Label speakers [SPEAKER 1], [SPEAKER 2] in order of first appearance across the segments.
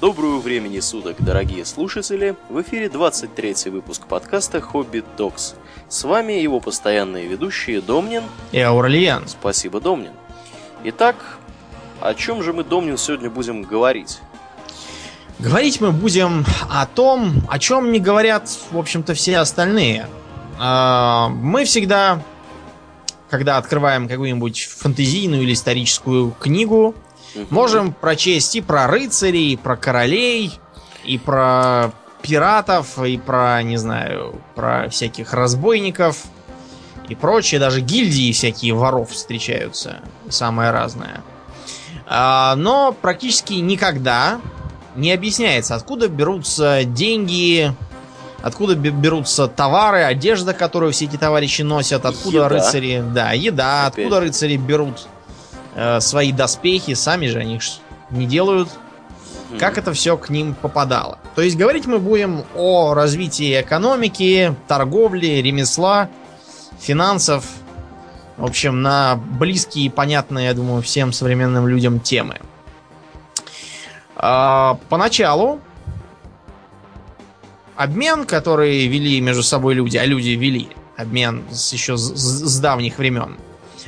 [SPEAKER 1] Доброго времени суток, дорогие слушатели! В эфире 23 выпуск подкаста «Хобби Докс». С вами его постоянные ведущие Домнин
[SPEAKER 2] и Аурлиен.
[SPEAKER 1] Спасибо, Домнин. Итак, о чем же мы, Домнин, сегодня будем говорить?
[SPEAKER 2] Говорить мы будем о том, о чем не говорят, в общем-то, все остальные. А, мы всегда, когда открываем какую-нибудь фантазийную или историческую книгу, можем прочесть и про рыцарей, и про королей, и про пиратов, и про, не знаю, про всяких разбойников и прочее. Даже гильдии всякие воров встречаются. Самое разное. А, но практически никогда не объясняется, откуда берутся деньги, откуда берутся товары, одежда, которую все эти товарищи носят, откуда еда. рыцари, да, еда, Опять. откуда рыцари берут э, свои доспехи, сами же они не делают. Как это все к ним попадало. То есть говорить мы будем о развитии экономики, торговли, ремесла, финансов. В общем, на близкие и понятные, я думаю, всем современным людям темы. А, поначалу обмен, который вели между собой люди, а люди вели обмен еще с, с давних времен,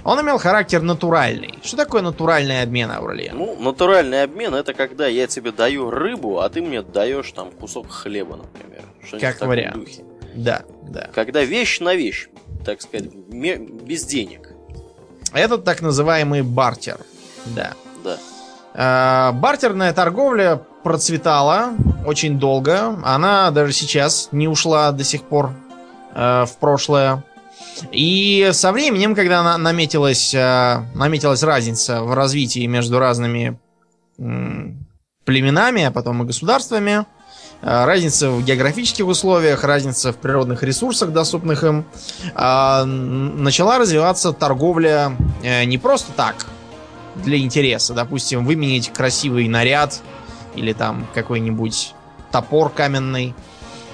[SPEAKER 2] он имел характер натуральный. Что такое натуральный обмен, Аурлиен?
[SPEAKER 1] Ну, натуральный обмен это когда я тебе даю рыбу, а ты мне даешь там кусок хлеба, например.
[SPEAKER 2] Как вариант. Духе. Да, да.
[SPEAKER 1] Когда вещь на вещь, так сказать, без денег.
[SPEAKER 2] Это так называемый бартер. Да.
[SPEAKER 1] Да.
[SPEAKER 2] Э, бартерная торговля процветала очень долго. Она даже сейчас не ушла до сих пор э, в прошлое. И со временем, когда наметилась, э, наметилась разница в развитии между разными племенами, а потом и государствами, разница в географических условиях, разница в природных ресурсах, доступных им, начала развиваться торговля не просто так, для интереса. Допустим, выменить красивый наряд или там какой-нибудь топор каменный,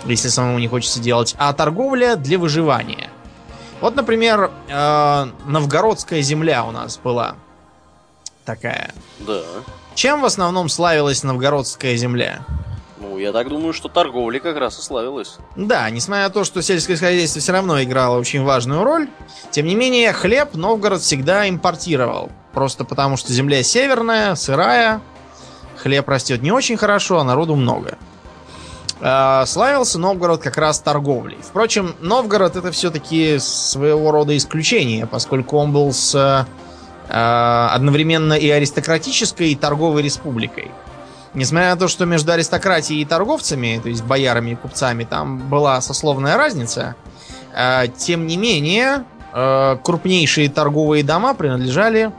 [SPEAKER 2] если самому не хочется делать, а торговля для выживания. Вот, например, э, новгородская земля у нас была такая.
[SPEAKER 1] Да.
[SPEAKER 2] Чем в основном славилась новгородская земля?
[SPEAKER 1] Ну, я так думаю, что торговля как раз и славилась.
[SPEAKER 2] Да, несмотря на то, что сельское хозяйство все равно играло очень важную роль, тем не менее, хлеб Новгород всегда импортировал. Просто потому, что земля северная, сырая, хлеб растет не очень хорошо, а народу много. А, славился Новгород как раз торговлей. Впрочем, Новгород это все-таки своего рода исключение, поскольку он был с а, одновременно и аристократической, и торговой республикой. Несмотря на то, что между аристократией и торговцами, то есть боярами и купцами, там была сословная разница, а, тем не менее, крупнейшие торговые дома принадлежали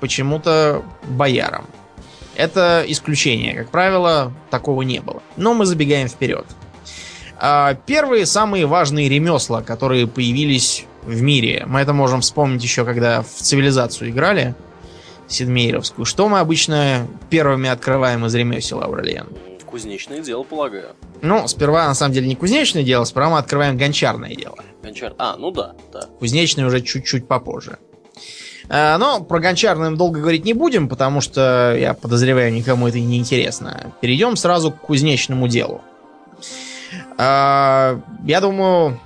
[SPEAKER 2] почему-то боярам. Это исключение. Как правило, такого не было. Но мы забегаем вперед. А, первые самые важные ремесла, которые появились в мире. Мы это можем вспомнить еще, когда в цивилизацию играли. Седмейровскую. Что мы обычно первыми открываем из ремесел, Аурелиен?
[SPEAKER 1] Кузнечное дело, полагаю.
[SPEAKER 2] Ну, сперва, на самом деле, не кузнечное дело, сперва мы открываем гончарное дело.
[SPEAKER 1] Гончар... А, ну да, да.
[SPEAKER 2] Кузнечное уже чуть-чуть попозже. Э, но про гончарным долго говорить не будем, потому что, я подозреваю, никому это не интересно. Перейдем сразу к кузнечному делу. Э, я думаю,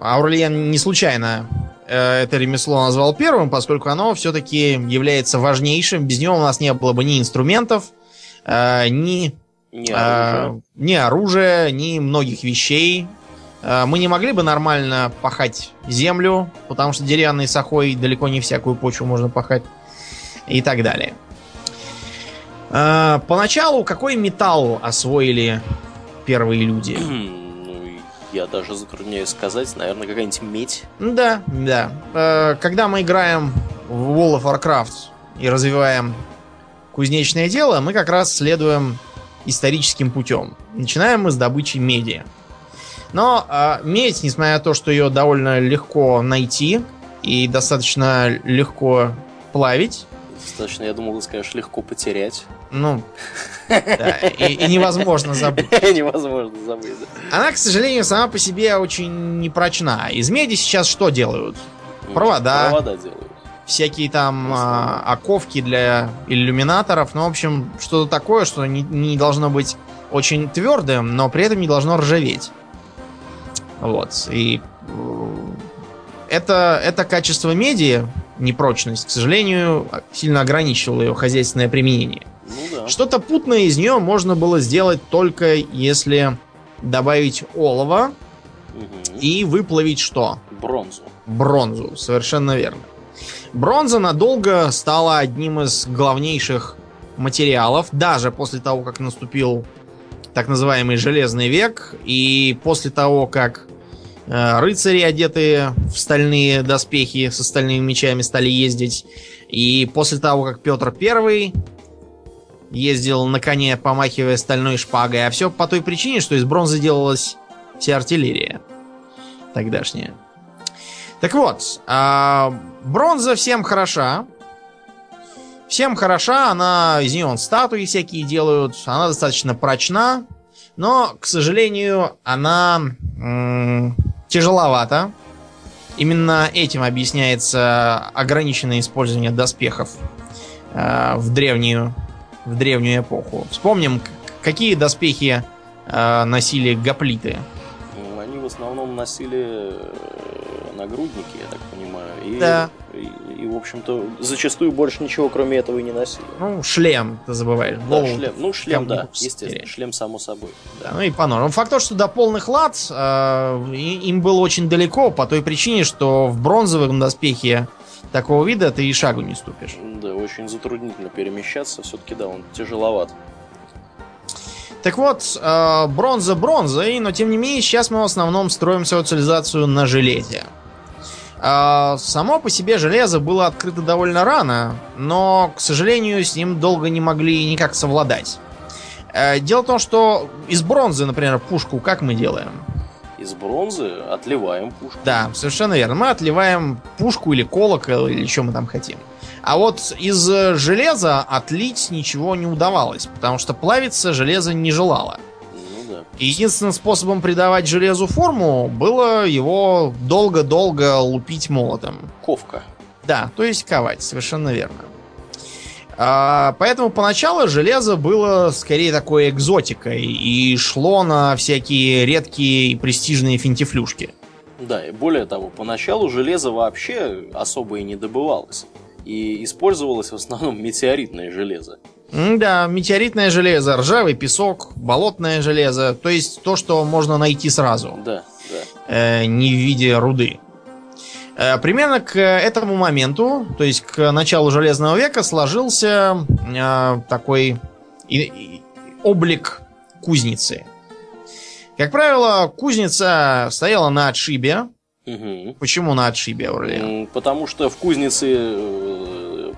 [SPEAKER 2] Аурлиен не случайно э, это ремесло назвал первым, поскольку оно все-таки является важнейшим. Без него у нас не было бы ни инструментов, ни, ни оружия, ни, оружия, ни многих вещей, мы не могли бы нормально пахать землю, потому что деревянной сахой далеко не всякую почву можно пахать и так далее. Э, поначалу какой металл освоили первые люди?
[SPEAKER 1] Ну, я даже затрудняюсь сказать, наверное, какая-нибудь медь.
[SPEAKER 2] Да, да. Э, когда мы играем в World of Warcraft и развиваем кузнечное дело, мы как раз следуем историческим путем. Начинаем мы с добычи меди. Но э, медь, несмотря на то, что ее довольно легко найти и достаточно легко плавить.
[SPEAKER 1] Достаточно, я думал, ты скажешь, легко потерять.
[SPEAKER 2] Ну, да, и, и невозможно забыть.
[SPEAKER 1] невозможно забыть, да.
[SPEAKER 2] Она, к сожалению, сама по себе очень непрочна. Из меди сейчас что делают? Провода.
[SPEAKER 1] Провода делают.
[SPEAKER 2] всякие там а, оковки для иллюминаторов. Ну, в общем, что-то такое, что не, не должно быть очень твердым, но при этом не должно ржаветь. Вот. И э, это, это качество меди, непрочность, к сожалению, сильно ограничивало ее хозяйственное применение.
[SPEAKER 1] Ну да.
[SPEAKER 2] Что-то путное из нее можно было сделать только если добавить олово
[SPEAKER 1] Мгм.
[SPEAKER 2] и выплавить что?
[SPEAKER 1] Бронзу.
[SPEAKER 2] Бронзу, совершенно верно. Бронза надолго стала одним из главнейших материалов, даже после того, как наступил так называемый Железный век, и после того, как рыцари, одетые в стальные доспехи со стальными мечами, стали ездить, и после того, как Петр Первый ездил на коне, помахивая стальной шпагой, а все по той причине, что из бронзы делалась вся артиллерия тогдашняя. Так вот, а, бронза всем хороша. Всем хороша, она из нее вон статуи всякие делают, она достаточно прочна, но, к сожалению, она м, тяжеловата. Именно этим объясняется ограниченное использование доспехов э, в древнюю в древнюю эпоху. Вспомним, какие доспехи э, носили гоплиты.
[SPEAKER 1] Ну, Они в основном носили э, нагрудники, я так понимаю. И,
[SPEAKER 2] Да.
[SPEAKER 1] и, в общем-то, зачастую больше ничего, кроме этого, и не носили.
[SPEAKER 2] Ну, шлем, ты забываешь.
[SPEAKER 1] Да, шлем. Ну, шлем, да, естественно. Шлем, само собой.
[SPEAKER 2] Да, ну и по нормам. Факт то, что до полных лад э, им было очень далеко, по той причине, что в бронзовом доспехе такого вида ты и шагу не ступишь.
[SPEAKER 1] Да, очень затруднительно перемещаться. Все-таки, да, он тяжеловат.
[SPEAKER 2] Так вот, э, бронза бронзой, но тем не менее сейчас мы в основном строим свою цивилизацию на железе. Э, само по себе железо было открыто довольно рано, но, к сожалению, с ним долго не могли никак совладать. Э, дело в том, что из бронзы, например, пушку как мы делаем?
[SPEAKER 1] Из бронзы отливаем пушку.
[SPEAKER 2] Да, совершенно верно. Мы отливаем пушку или колокол, или что мы там хотим. А вот из э, железа отлить ничего не удавалось, потому что плавиться железо не желало. И единственным способом придавать железу форму было его долго-долго лупить молотом.
[SPEAKER 1] Ковка.
[SPEAKER 2] Да, то есть ковать, совершенно верно. А, поэтому поначалу железо было скорее такой экзотикой и шло на всякие редкие и престижные финтифлюшки.
[SPEAKER 1] Да, и более того, поначалу железо вообще особо и не добывалось. И использовалось в основном метеоритное железо.
[SPEAKER 2] Да, метеоритное железо, ржавый песок, болотное железо, то есть то, что можно найти сразу.
[SPEAKER 1] Да, да.
[SPEAKER 2] э, не в виде руды. Э, Примерно к этому моменту, то есть к началу Железного века, сложился э, такой и- и- облик кузницы. Как правило, кузница стояла на отшибе.
[SPEAKER 1] Мгм.
[SPEAKER 2] Почему на отшибе, Аурлиан?
[SPEAKER 1] М, Потому что в кузнице э,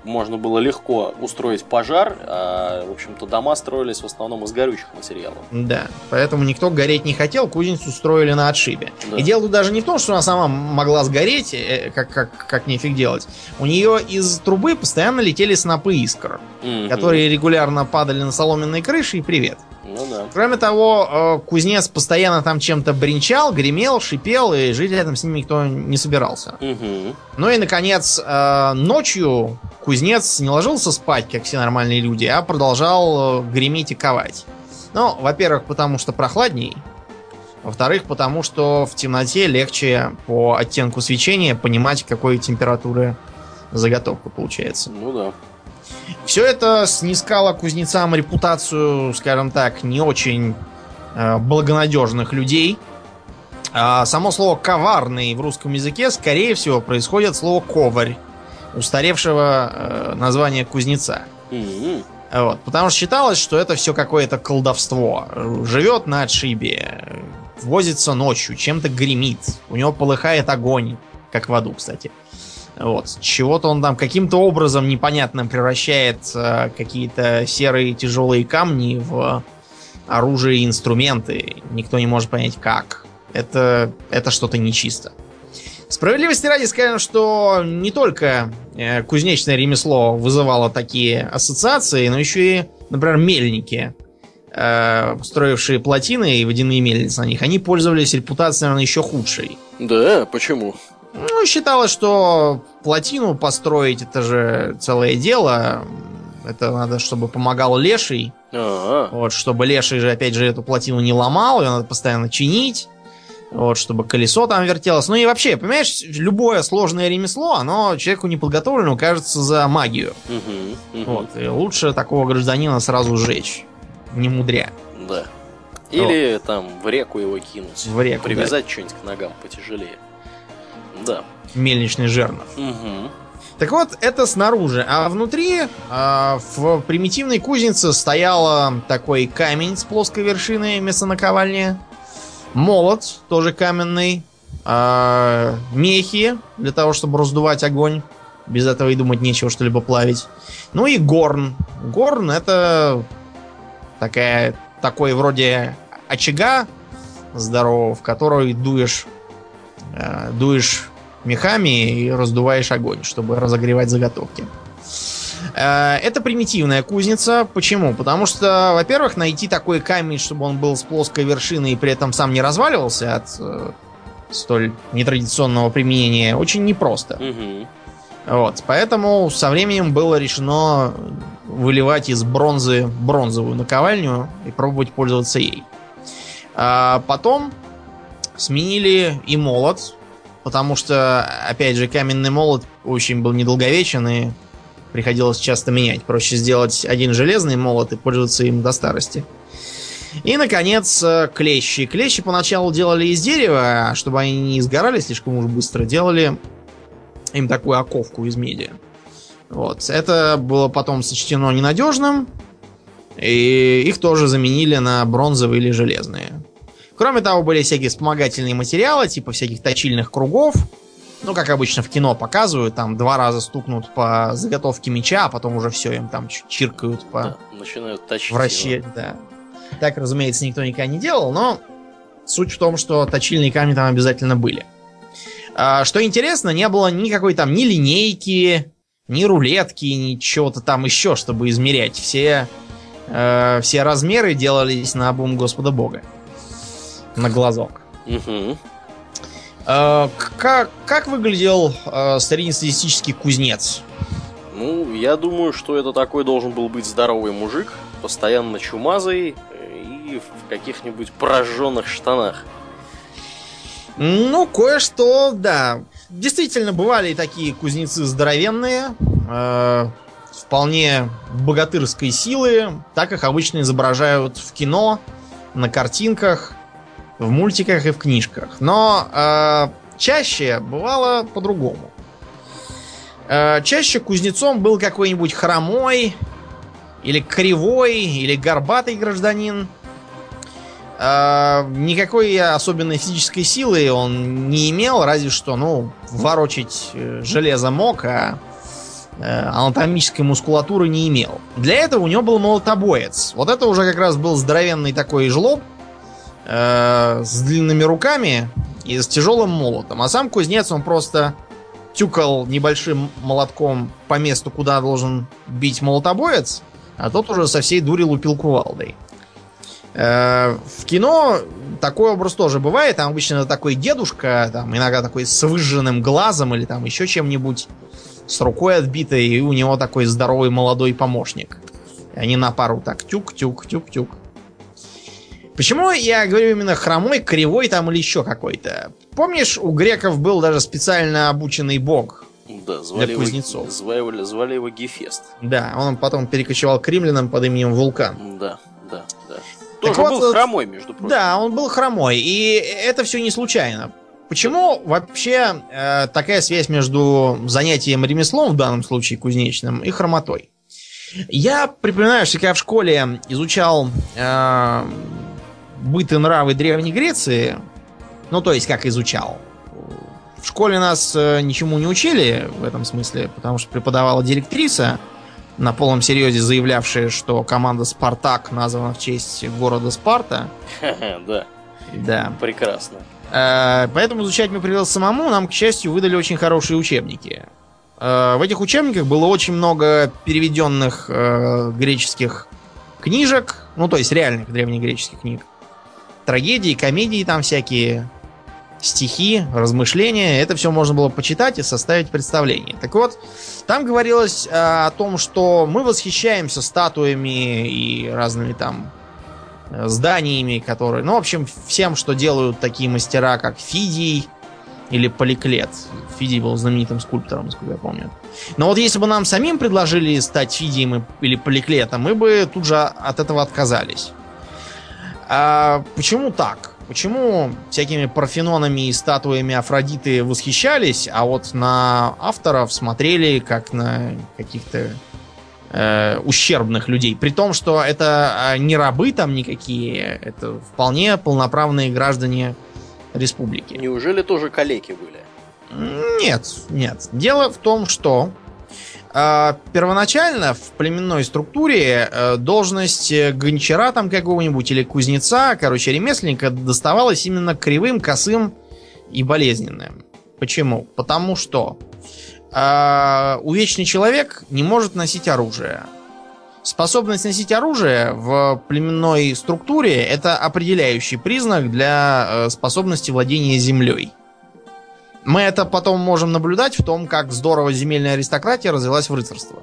[SPEAKER 1] можно было легко устроить пожар, а, в общем-то, дома строились в основном из горючих материалов.
[SPEAKER 2] Да, поэтому никто гореть не хотел, кузницу строили на отшибе.
[SPEAKER 1] Да.
[SPEAKER 2] И дело тут даже не в том, что она сама могла сгореть, э, как, как, как нефиг делать. У нее из трубы постоянно летели снопы искр,
[SPEAKER 1] Мгм.
[SPEAKER 2] которые регулярно падали на соломенные крыши, и привет.
[SPEAKER 1] Ну да.
[SPEAKER 2] Кроме того, э, кузнец постоянно там чем-то бренчал, гремел, шипел, и жить рядом с ним никто не собирался.
[SPEAKER 1] Мгм.
[SPEAKER 2] Ну и, наконец, э, ночью кузнец не ложился спать, как все нормальные люди, а продолжал э, греметь и ковать. Ну, во-первых, потому что прохладней. Во-вторых, потому что в темноте легче по оттенку свечения понимать, какой температуры заготовка получается.
[SPEAKER 1] Ну да.
[SPEAKER 2] Все это снискало кузнецам репутацию, скажем так, не очень э, благонадежных людей. А само слово коварный в русском языке, скорее всего, происходит от слова коварь, устаревшего э, названия кузнеца. Вот, потому что считалось, что это все какое-то колдовство. Живет на отшибе, возится ночью, чем-то гремит, у него полыхает огонь, как в аду, кстати. Вот, чего-то он там каким-то образом непонятным превращает э, какие-то серые тяжелые камни в оружие и инструменты. Никто не может понять, как. Это, это что-то нечисто. Справедливости ради скажем, что не только э, кузнечное ремесло вызывало такие ассоциации, но еще и, например, мельники, э, строившие плотины и водяные мельницы на них, они пользовались репутацией, наверное, еще худшей.
[SPEAKER 1] Да, почему?
[SPEAKER 2] Ну, считалось, что плотину построить это же целое дело. Это надо, чтобы помогал леший. Вот, чтобы леший же, опять же, эту плотину не ломал, ее надо постоянно чинить. Вот, чтобы колесо там вертелось. Ну и вообще, понимаешь, любое сложное ремесло, оно человеку неподготовленному кажется за магию.
[SPEAKER 1] мгм, мгм,
[SPEAKER 2] Вот, и лучше такого гражданина сразу сжечь. Не мудря.
[SPEAKER 1] Да. Или там в реку его кинуть.
[SPEAKER 2] В реку,
[SPEAKER 1] Привязать что-нибудь к ногам потяжелее. Да.
[SPEAKER 2] Мельничный жернов.
[SPEAKER 1] Мгм.
[SPEAKER 2] Так вот, это снаружи. А внутри, а, в примитивной кузнице стоял такой камень с плоской вершиной вместо наковальни. Молот, тоже каменный. а, мехи, для того, чтобы раздувать огонь. Без этого и думать нечего что-либо плавить. Ну и горн. Горн это такая, такой вроде очага здорового, в который дуешь, э, дуешь мехами и раздуваешь огонь, чтобы разогревать заготовки. Э, Это примитивная кузница. Почему? Потому что, во-первых, найти такой камень, чтобы он был с плоской вершиной и при этом сам не разваливался от э, столь нетрадиционного применения, очень непросто.
[SPEAKER 1] Мгм.
[SPEAKER 2] Вот, поэтому со временем было решено выливать из бронзы бронзовую наковальню и пробовать пользоваться ей. А потом сменили и молот, потому что, опять же, каменный молот очень был недолговечен и приходилось часто менять. Проще сделать один железный молот и пользоваться им до старости. И, наконец, э, клещи. Клещи поначалу делали из дерева, чтобы они не сгорали слишком уж быстро, делали им такую оковку из меди. Вот. Это было потом сочтено ненадежным, и их тоже заменили на бронзовые или железные. Кроме того, были всякие вспомогательные материалы, типа всяких точильных кругов. Ну, как обычно в кино показывают, там два раза стукнут по заготовке меча, а потом уже все, им там чиркают по
[SPEAKER 1] Да, Начинают точить.
[SPEAKER 2] вращать, да. Так, разумеется, никто никогда не делал, но суть в том, что точильные камни там обязательно были. А, что интересно, не было никакой там ни линейки, ни рулетки, ни чего-то там еще, чтобы измерять. Все, э, все размеры делались на обум Господа Бога. На глазок.
[SPEAKER 1] Мгм.
[SPEAKER 2] Э, как, как выглядел э, среднестатистический кузнец?
[SPEAKER 1] Ну, я думаю, что это такой должен был быть здоровый мужик, постоянно чумазый э, и в каких-нибудь прожженных штанах.
[SPEAKER 2] Ну, кое-что, да. Действительно, бывали и такие кузнецы здоровенные, э, вполне богатырской силы. Так их обычно изображают в кино, на картинках, в мультиках и в книжках. Но э, чаще бывало по-другому. Э, чаще кузнецом был какой-нибудь хромой, или кривой, или горбатый гражданин. А, никакой особенной физической силы он не имел, разве что, ну, ворочить э, железо мог, а э, анатомической мускулатуры не имел. Для этого у него был молотобоец. Вот это уже как раз был здоровенный такой жлоб э, с длинными руками и с тяжелым молотом. А сам кузнец, он просто тюкал небольшим молотком по месту, куда должен бить молотобоец, а тот уже со всей дури лупил кувалдой. Э, В кино такой образ тоже бывает. Там обычно такой дедушка, там иногда такой с выжженным глазом или там еще чем-нибудь, с рукой отбитой, и у него такой здоровый молодой помощник. И они на пару так тюк-тюк-тюк-тюк. Почему я говорю именно хромой, кривой там или еще какой-то? Помнишь, у греков был даже специально обученный бог?
[SPEAKER 1] Да, звали, его,
[SPEAKER 2] кузнецов.
[SPEAKER 1] звали, звали его Гефест.
[SPEAKER 2] Да, он потом перекочевал к римлянам под именем Вулкан.
[SPEAKER 1] Да, да, да.
[SPEAKER 2] Так
[SPEAKER 1] Тоже
[SPEAKER 2] вот,
[SPEAKER 1] был
[SPEAKER 2] э,
[SPEAKER 1] хромой, между прочим.
[SPEAKER 2] Да, он был хромой, и это все не случайно. Почему вообще э, такая связь между занятием ремеслом, в данном случае кузнечным, и хромотой? Я припоминаю, что когда в школе изучал э, быт и нравы Древней Греции, ну то есть как изучал, в школе нас э, ничему не учили в этом смысле, потому что преподавала директриса, на полном серьезе заявлявшая, что команда «Спартак» названа в честь города Спарта.
[SPEAKER 1] Да,
[SPEAKER 2] Да.
[SPEAKER 1] прекрасно.
[SPEAKER 2] Э, Поэтому изучать мне придется самому. Нам, к счастью, выдали очень хорошие учебники. Э, В этих учебниках было очень много переведенных греческих книжек, ну, то есть реальных древнегреческих книг. Трагедии, комедии там всякие. стихи, размышления. Это все можно было почитать и составить представление. Так вот, там говорилось э, о том, что мы восхищаемся статуями и разными там э, зданиями, которые... Ну, в общем, всем, что делают такие мастера, как Фидий или Поликлет. Фидий был знаменитым скульптором, насколько я помню. Но вот если бы нам самим предложили стать Фидием или Поликлетом, мы бы тут же от этого отказались. А почему так? Почему всякими парфенонами и статуями Афродиты восхищались, а вот на авторов смотрели как на каких-то э, ущербных людей? При том, что это а, не рабы там никакие, это вполне полноправные граждане республики.
[SPEAKER 1] Неужели тоже калеки были?
[SPEAKER 2] Нет, нет. Дело в том, что первоначально в племенной структуре э, должность э, гончара там какого-нибудь или кузнеца, короче, ремесленника доставалась именно кривым, косым и болезненным. Почему? Потому что э, увечный человек не может носить оружие. Способность носить оружие в племенной структуре это определяющий признак для э, способности владения землей. Мы это потом можем наблюдать в том, как здорово земельная аристократия развилась в рыцарство.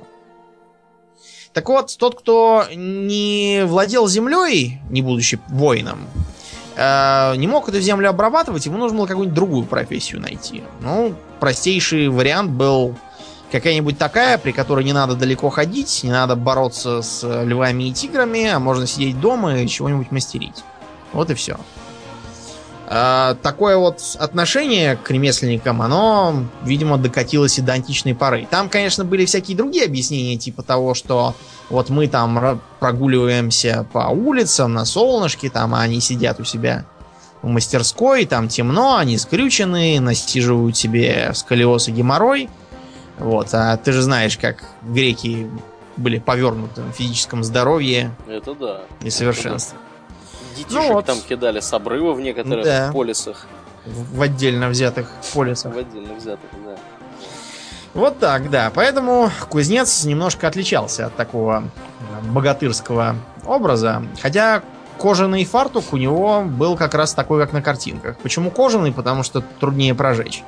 [SPEAKER 2] Так вот, тот, кто не владел землей, не будучи воином, э, не мог эту землю обрабатывать, ему нужно было какую-нибудь другую профессию найти. Ну, простейший вариант был какая-нибудь такая, при которой не надо далеко ходить, не надо бороться с львами и тиграми, а можно сидеть дома и чего-нибудь мастерить. Вот и все. А, такое вот отношение к ремесленникам, оно, видимо, докатилось и до античной поры. Там, конечно, были всякие другие объяснения, типа того, что вот мы там прогуливаемся по улицам на солнышке, там, а они сидят у себя в мастерской, там темно, они скрючены, насиживают себе сколиоз и геморрой. Вот, а ты же знаешь, как греки были повернуты в физическом здоровье
[SPEAKER 1] Это да.
[SPEAKER 2] и совершенстве.
[SPEAKER 1] Детишек
[SPEAKER 2] Ну вот.
[SPEAKER 1] там кидали с обрыва в некоторых
[SPEAKER 2] Да.
[SPEAKER 1] полисах.
[SPEAKER 2] В отдельно взятых полисах.
[SPEAKER 1] В отдельно взятых, да.
[SPEAKER 2] Вот так, да. Поэтому кузнец немножко отличался от такого э, богатырского образа. Хотя кожаный фартук у него был как раз такой, как на картинках. Почему кожаный? Потому что труднее прожечь.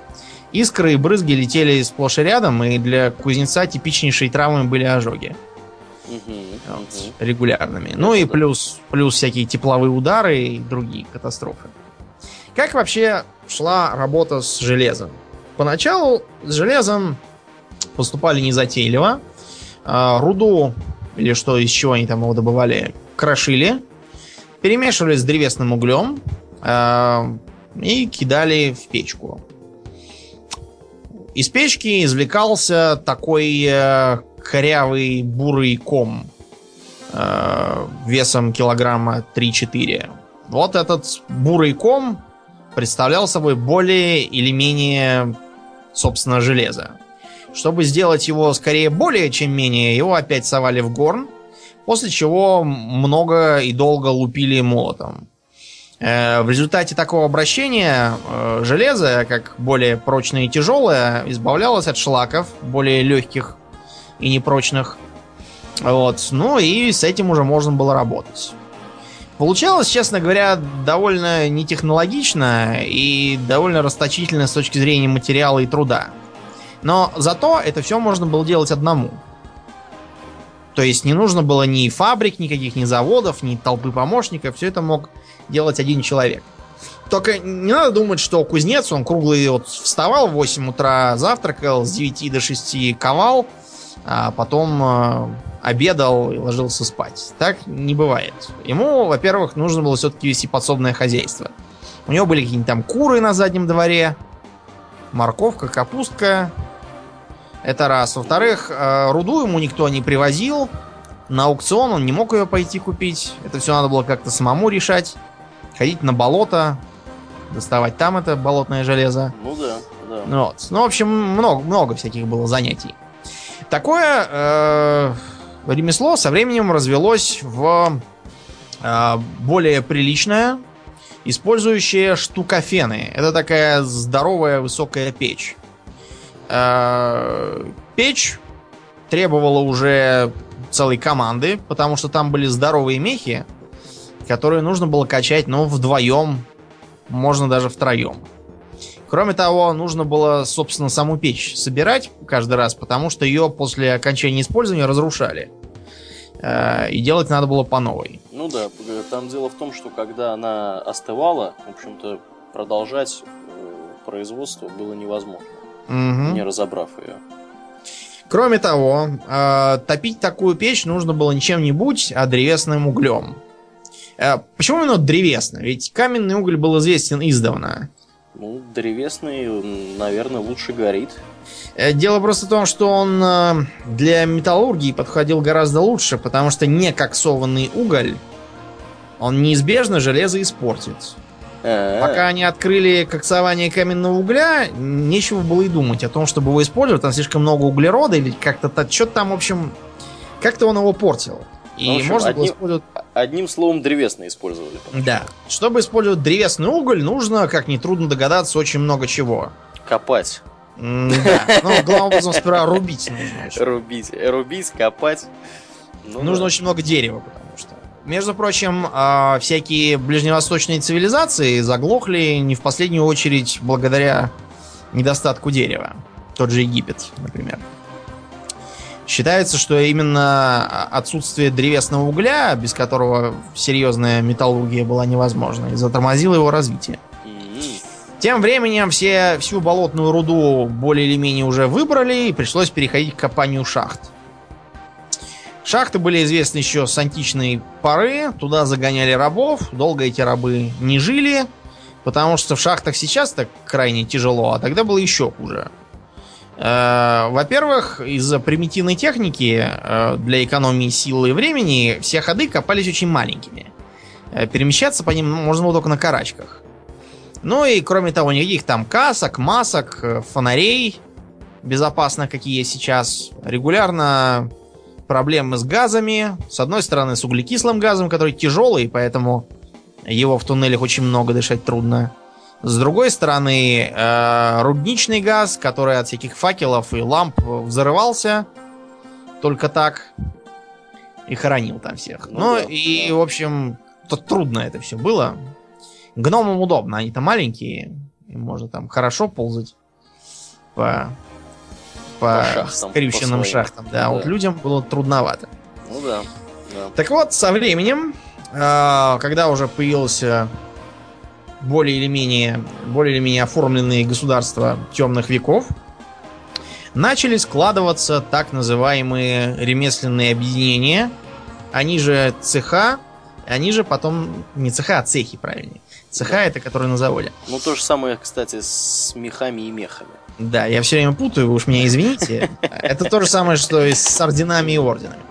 [SPEAKER 2] Искры и брызги летели сплошь и рядом, и для кузнеца типичнейшей травмой были ожоги. Вот, регулярными. Ну и плюс, плюс всякие тепловые удары и другие катастрофы. Как вообще шла работа с железом? Поначалу с железом поступали незатейливо. А, Руду, или что из чего они там его добывали, крошили, перемешивали с древесным углем а, и кидали в печку. Из печки извлекался такой э, корявый бурый ком э, весом килограмма 3-4. Вот этот бурый ком представлял собой более или менее, собственно, железо. Чтобы сделать его скорее более чем менее, его опять совали в горн, после чего много и долго лупили молотом. Э, В результате такого обращения э, железо, как более прочное и тяжелое, избавлялось от шлаков, более легких и непрочных. Вот. Ну и с этим уже можно было работать. Получалось, честно говоря, довольно нетехнологично и довольно расточительно с точки зрения материала и труда. Но зато это все можно было делать одному. То есть не нужно было ни фабрик, никаких, ни заводов, ни толпы помощников. Все это мог делать один человек. Только не надо думать, что кузнец, он круглый вот вставал в 8 утра, завтракал, с 9 до 6 ковал, а потом э, обедал и ложился спать. Так не бывает. Ему, во-первых, нужно было все-таки вести подсобное хозяйство. У него были какие-нибудь там куры на заднем дворе, морковка, капустка. Это раз. Во-вторых, э, руду ему никто не привозил. На аукцион он не мог ее пойти купить. Это все надо было как-то самому решать. Ходить на болото, доставать там это болотное железо.
[SPEAKER 1] Ну да, да.
[SPEAKER 2] Вот. Ну, в общем, много, много всяких было занятий. Такое э, ремесло со временем развелось в э, более приличное, использующее штукофены. Это такая здоровая высокая печь. Э, печь требовала уже целой команды, потому что там были здоровые мехи, которые нужно было качать, ну, вдвоем, можно даже втроем. Кроме того, нужно было, собственно, саму печь собирать каждый раз, потому что ее после окончания использования разрушали. Э, и делать надо было по новой.
[SPEAKER 1] Ну да, там дело в том, что когда она остывала, в общем-то, продолжать э, производство было невозможно,
[SPEAKER 2] Мгм.
[SPEAKER 1] не разобрав ее.
[SPEAKER 2] Кроме того, э, топить такую печь нужно было не чем-нибудь, а древесным углем. Почему именно древесный? Ведь каменный уголь был известен издавна.
[SPEAKER 1] Ну, древесный, наверное, лучше горит.
[SPEAKER 2] Э, Дело просто в том, что он э, для металлургии подходил гораздо лучше, потому что некоксованный уголь, он неизбежно железо испортит.
[SPEAKER 1] Э,
[SPEAKER 2] Пока они открыли коксование каменного угля, нечего было и думать о том, чтобы его использовать. Там слишком много углерода или как-то что-то там, в общем, как-то он его портил. И
[SPEAKER 1] Ну, общем,
[SPEAKER 2] можно было
[SPEAKER 1] одним-
[SPEAKER 2] использовать...
[SPEAKER 1] Одним словом, древесный использовали.
[SPEAKER 2] Да. Чтобы использовать древесный уголь, нужно, как нетрудно догадаться, очень много чего.
[SPEAKER 1] Копать,
[SPEAKER 2] Да. Ну, главным образом, сперва рубить нужно.
[SPEAKER 1] рубить, э, рубить, копать. Ну
[SPEAKER 2] Нужно
[SPEAKER 1] да.
[SPEAKER 2] очень много дерева, потому что. Между прочим, а, всякие ближневосточные цивилизации заглохли не в последнюю очередь благодаря недостатку дерева. Тот же Египет, например. Считается, что именно отсутствие древесного угля, без которого серьезная металлургия была невозможна, и затормозило его развитие. Тем временем все, всю болотную руду более или менее уже выбрали, и пришлось переходить к копанию шахт. Шахты были известны еще с античной поры, туда загоняли рабов, долго эти рабы не жили, потому что в шахтах сейчас так крайне тяжело, а тогда было еще хуже. Э, Во-первых, из-за примитивной техники э, для экономии силы и времени все ходы копались очень маленькими. Э, Перемещаться по ним можно было только на карачках. Ну и кроме того, никаких там касок, масок, фонарей безопасно, какие есть сейчас. Регулярно проблемы с газами. С одной стороны, с углекислым газом, который тяжелый, поэтому его в туннелях очень много дышать трудно. С другой стороны, э, рудничный газ, который от всяких факелов и ламп взрывался только так и хоронил там всех.
[SPEAKER 1] Ну
[SPEAKER 2] Ну,
[SPEAKER 1] да,
[SPEAKER 2] и,
[SPEAKER 1] да.
[SPEAKER 2] в общем, тут трудно это все было. Гномам удобно, они-то маленькие, им можно там хорошо ползать по, по,
[SPEAKER 1] По шахтам,
[SPEAKER 2] скрюченным
[SPEAKER 1] по своим.
[SPEAKER 2] шахтам. Да, а вот
[SPEAKER 1] Да.
[SPEAKER 2] людям было трудновато.
[SPEAKER 1] Ну да, да.
[SPEAKER 2] Так вот, со временем, э, когда уже появился более или менее, более или менее оформленные государства темных веков, начали складываться так называемые ремесленные объединения, они же цеха, они же потом не цеха, а цехи, правильнее. Цеха
[SPEAKER 1] Да.
[SPEAKER 2] это которые на заводе.
[SPEAKER 1] Ну то же самое, кстати, с мехами и мехами.
[SPEAKER 2] Да, я все время путаю, вы уж меня извините. Это то же самое, что и с орденами и орденами.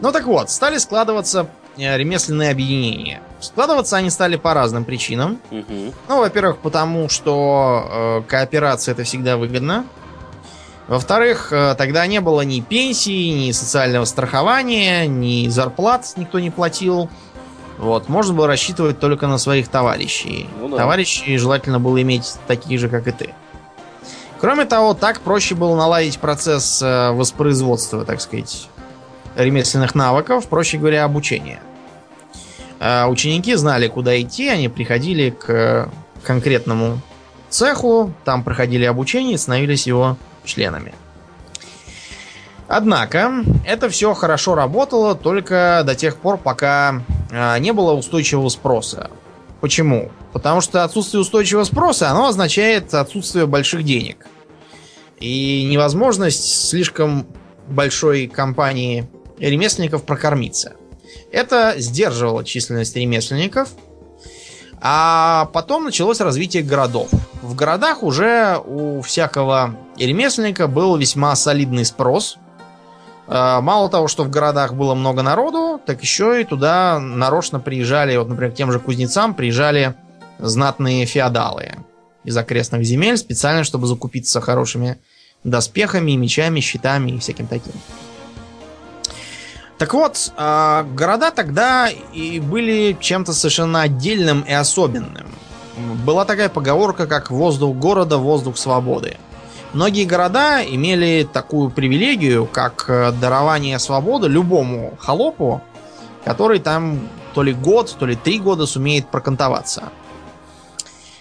[SPEAKER 2] Ну так вот, стали складываться ремесленные объединения. Складываться они стали по разным причинам.
[SPEAKER 1] Мгм.
[SPEAKER 2] Ну, во-первых, потому что э, кооперация это всегда выгодно. Во-вторых, э, тогда не было ни пенсии, ни социального страхования, ни зарплат никто не платил. Вот, можно было рассчитывать только на своих товарищей.
[SPEAKER 1] Ну да.
[SPEAKER 2] Товарищей желательно было иметь такие же, как и ты. Кроме того, так проще было наладить процесс э, воспроизводства, так сказать, ремесленных навыков, проще говоря, обучения. Э, Ученики знали, куда идти, они приходили к конкретному цеху, там проходили обучение и становились его членами. Однако, это все хорошо работало только до тех пор, пока э, не было устойчивого спроса. Почему? Потому что отсутствие устойчивого спроса, оно означает отсутствие больших денег. И невозможность слишком большой компании ремесленников прокормиться. Это сдерживало численность ремесленников. А потом началось развитие городов. В городах уже у всякого ремесленника был весьма солидный спрос. А, Мало того, что в городах было много народу, так еще и туда нарочно приезжали, вот, например, к тем же кузнецам приезжали знатные феодалы из окрестных земель специально, чтобы закупиться хорошими доспехами, мечами, щитами и всяким таким. Так вот, а, города тогда и были чем-то совершенно отдельным и особенным. Была такая поговорка, как «воздух города, воздух свободы». Многие города имели такую привилегию, как э, дарование свободы любому холопу, который там то ли год, то ли три года сумеет прокантоваться.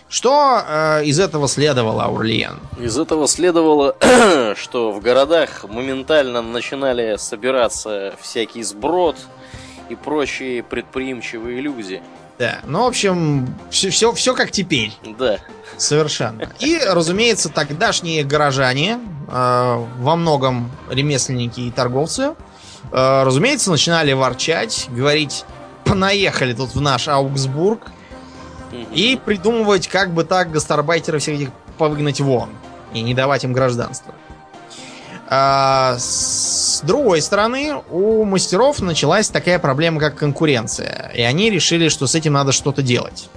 [SPEAKER 2] Что э, из этого следовало, Аурлиен?
[SPEAKER 1] Из этого следовало, что в городах моментально начинали собираться всякий сброд и прочие предприимчивые люди.
[SPEAKER 2] Да, ну, в общем, все, все, все как теперь.
[SPEAKER 1] Да.
[SPEAKER 2] Совершенно. И, разумеется, тогдашние горожане, э, во многом ремесленники и торговцы, э, разумеется, начинали ворчать, говорить, понаехали тут в наш Аугсбург, и придумывать, как бы так гастарбайтеров всех этих повыгнать вон и не давать им гражданство. А с другой стороны, у мастеров началась такая проблема, как конкуренция. И они решили, что с этим надо что-то делать.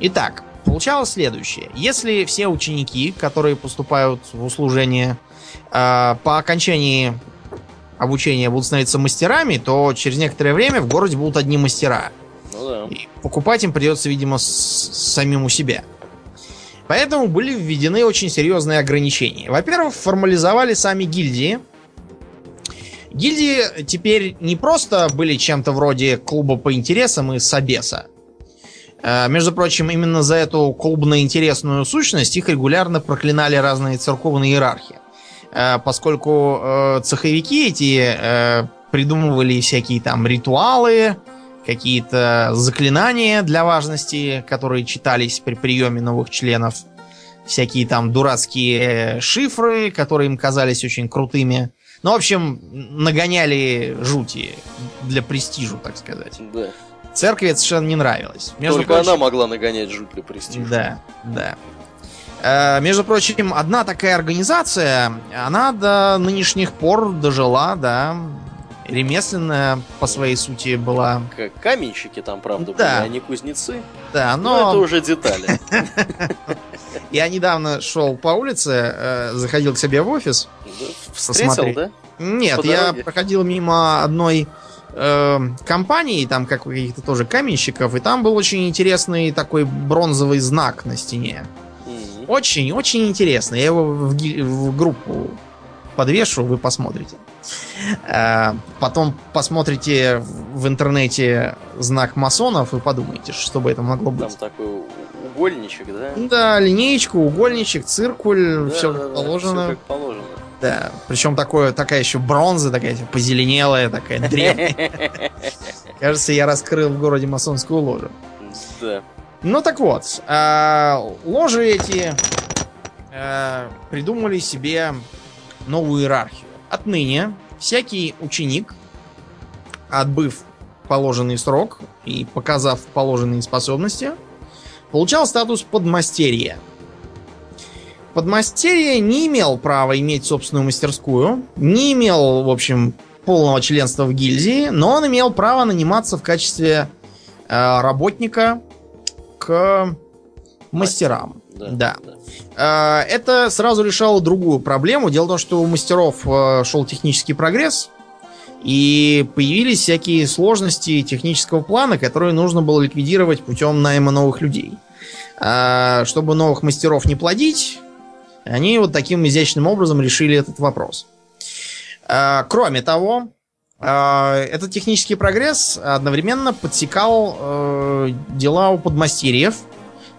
[SPEAKER 2] Итак, получалось следующее. Если все ученики, которые поступают в услужение, а, по окончании обучения будут становиться мастерами, то через некоторое время в городе будут одни мастера.
[SPEAKER 1] Ну да.
[SPEAKER 2] И покупать им придется, видимо, с, самим у себя. Поэтому были введены очень серьезные ограничения. Во-первых, формализовали сами гильдии. Гильдии теперь не просто были чем-то вроде клуба по интересам и собеса. Э, Между прочим, именно за эту клубно-интересную сущность их регулярно проклинали разные церковные иерархи. Э, Поскольку э, цеховики эти э, придумывали всякие там ритуалы, какие-то заклинания для важности, которые читались при приеме новых членов, всякие там дурацкие шифры, которые им казались очень крутыми. Ну, в общем, нагоняли жути для престижа, так сказать.
[SPEAKER 1] Да.
[SPEAKER 2] Церкви это совершенно не нравилось. Между
[SPEAKER 1] Только
[SPEAKER 2] прочим-
[SPEAKER 1] она могла нагонять жуть для престижа.
[SPEAKER 2] да, да. Э, между прочим, одна такая организация, она до нынешних пор дожила, да, ремесленная по своей сути была.
[SPEAKER 1] Как каменщики там, правда,
[SPEAKER 2] Да.
[SPEAKER 1] были, а не кузнецы.
[SPEAKER 2] Да,
[SPEAKER 1] Но
[SPEAKER 2] но
[SPEAKER 1] это уже детали.
[SPEAKER 2] я недавно шел по улице, э, заходил к себе в офис.
[SPEAKER 1] Встретил, да?
[SPEAKER 2] Нет, я проходил мимо одной э, компании, там как у каких-то тоже каменщиков, и там был очень интересный такой бронзовый знак на стене.
[SPEAKER 1] Мгм.
[SPEAKER 2] Очень, очень интересно. Я его в, в группу подвешу, вы посмотрите. Э, Потом посмотрите в интернете знак масонов и подумайте, что бы это могло
[SPEAKER 1] Там
[SPEAKER 2] быть.
[SPEAKER 1] такой у- угольничек, да?
[SPEAKER 2] Да, линеечку, угольничек, циркуль,
[SPEAKER 1] Да,
[SPEAKER 2] все
[SPEAKER 1] да,
[SPEAKER 2] как
[SPEAKER 1] да,
[SPEAKER 2] положено.
[SPEAKER 1] всё как положено.
[SPEAKER 2] Да, причем такое, такая еще бронза, такая типа, позеленелая, такая древняя. Кажется, я раскрыл в городе масонскую ложу.
[SPEAKER 1] Да.
[SPEAKER 2] Ну так вот, а, ложи эти а, придумали себе новую иерархию. Отныне всякий ученик, отбыв положенный срок и показав положенные способности, получал статус подмастерья. Подмастерье не имел права иметь собственную мастерскую, не имел, в общем, полного членства в гильдии, но он имел право наниматься в качестве э, работника к мастерам.
[SPEAKER 1] Да.
[SPEAKER 2] Да. Э, Это сразу решало другую проблему. Дело в том, что у мастеров э, шел технический прогресс, и появились всякие сложности технического плана, которые нужно было ликвидировать путем найма новых людей. А, Чтобы новых мастеров не плодить, они вот таким изящным образом решили этот вопрос. А, Кроме того, а, этот технический прогресс одновременно подсекал дела у подмастерьев,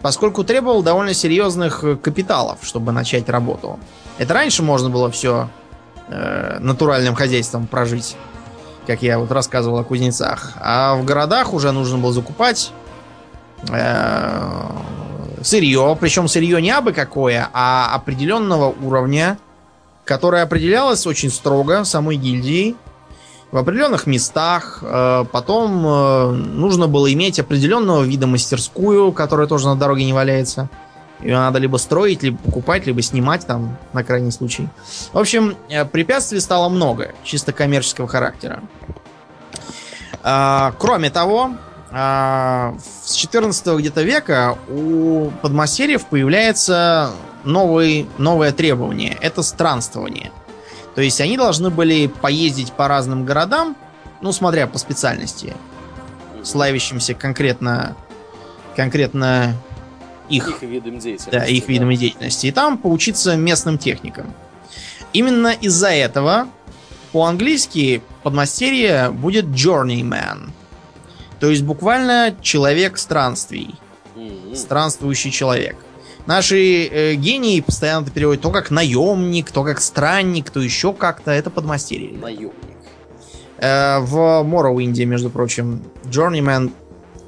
[SPEAKER 2] поскольку требовал довольно серьезных э, капиталов, чтобы начать работу. Это раньше можно было все натуральным хозяйством прожить, как я вот рассказывал о кузнецах. А в городах уже нужно было закупать э, сырье, причем сырье не абы какое, а определенного уровня, которое определялось очень строго самой гильдией в определенных местах. Э, Потом э, нужно было иметь определенного вида мастерскую, которая тоже на дороге не валяется. Ее надо либо строить, либо покупать, либо снимать там на крайний случай. В общем, э, препятствий стало много, чисто коммерческого характера. А, Кроме того, а, с 14 где-то века у подмастерьев появляется новый, новое требование. Это странствование. То есть они должны были поездить по разным городам, ну, смотря по специальности, славящимся конкретно, конкретно их,
[SPEAKER 1] Их видом деятельности.
[SPEAKER 2] да, их видом деятельности, и там поучиться местным техникам. Именно из-за этого по-английски подмастерье будет journeyman. То есть буквально человек странствий. Странствующий человек. Наши э, гении постоянно это переводят то как наемник, то как странник, то еще как-то. Это подмастерье.
[SPEAKER 1] Наемник.
[SPEAKER 2] Э, в Morrowind, между прочим, Journeyman,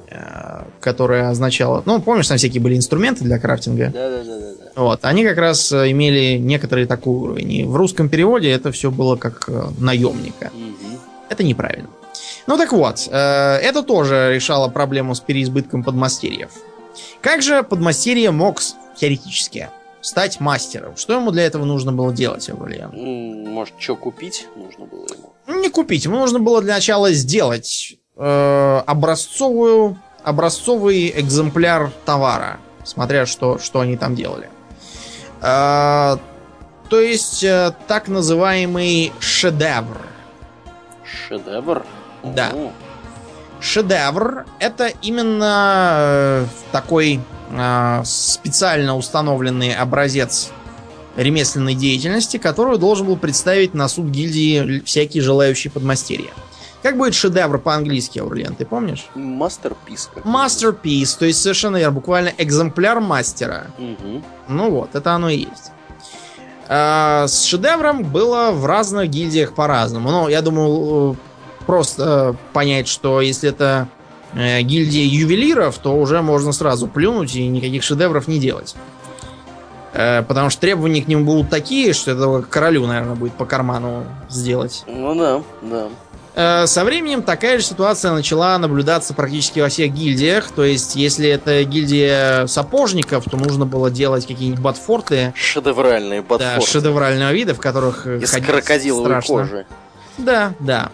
[SPEAKER 2] э, которая означала... Ну, помнишь, там всякие были инструменты для крафтинга?
[SPEAKER 1] Да-да-да.
[SPEAKER 2] Вот, они как раз э, имели некоторый такой уровень. И в русском переводе это все было как э, наемника.
[SPEAKER 1] Мгм.
[SPEAKER 2] Это неправильно. Ну так вот, э, это тоже решало проблему с переизбытком подмастерьев. Как же подмастерье мог теоретически стать мастером? Что ему для этого нужно было делать, Аврелиан?
[SPEAKER 1] М, Может, что купить нужно было ему?
[SPEAKER 2] Ну, Не купить, ему нужно было для начала сделать э, образцовую, образцовый экземпляр товара, смотря что, что они там делали. Э, то есть э, так называемый шедевр.
[SPEAKER 1] Шедевр?
[SPEAKER 2] Да.
[SPEAKER 1] О,
[SPEAKER 2] Шедевр это именно э, такой э, специально установленный образец ремесленной деятельности, которую должен был представить на суд гильдии всякий желающий подмастерья. Как будет шедевр по-английски, Аурлиан, ты помнишь?
[SPEAKER 1] Мастерпис.
[SPEAKER 2] Masterpiece, то есть совершенно верно, буквально экземпляр мастера.
[SPEAKER 1] Мгм.
[SPEAKER 2] Ну вот, это оно и есть. А, с шедевром было в разных гильдиях по-разному. Но я думаю, просто э, понять, что если это э, гильдия ювелиров, то уже можно сразу плюнуть и никаких шедевров не делать. Э, Потому что требования к ним будут такие, что это королю, наверное, будет по карману сделать.
[SPEAKER 1] Ну да, да.
[SPEAKER 2] Со временем такая же ситуация начала наблюдаться практически во всех гильдиях. То есть, если это гильдия сапожников, то нужно было делать какие-нибудь ботфорты
[SPEAKER 1] Шедевральные
[SPEAKER 2] да,
[SPEAKER 1] ботфорты.
[SPEAKER 2] шедеврального вида, в которых
[SPEAKER 1] Из крокодиловой
[SPEAKER 2] страшно.
[SPEAKER 1] кожи.
[SPEAKER 2] Да, да.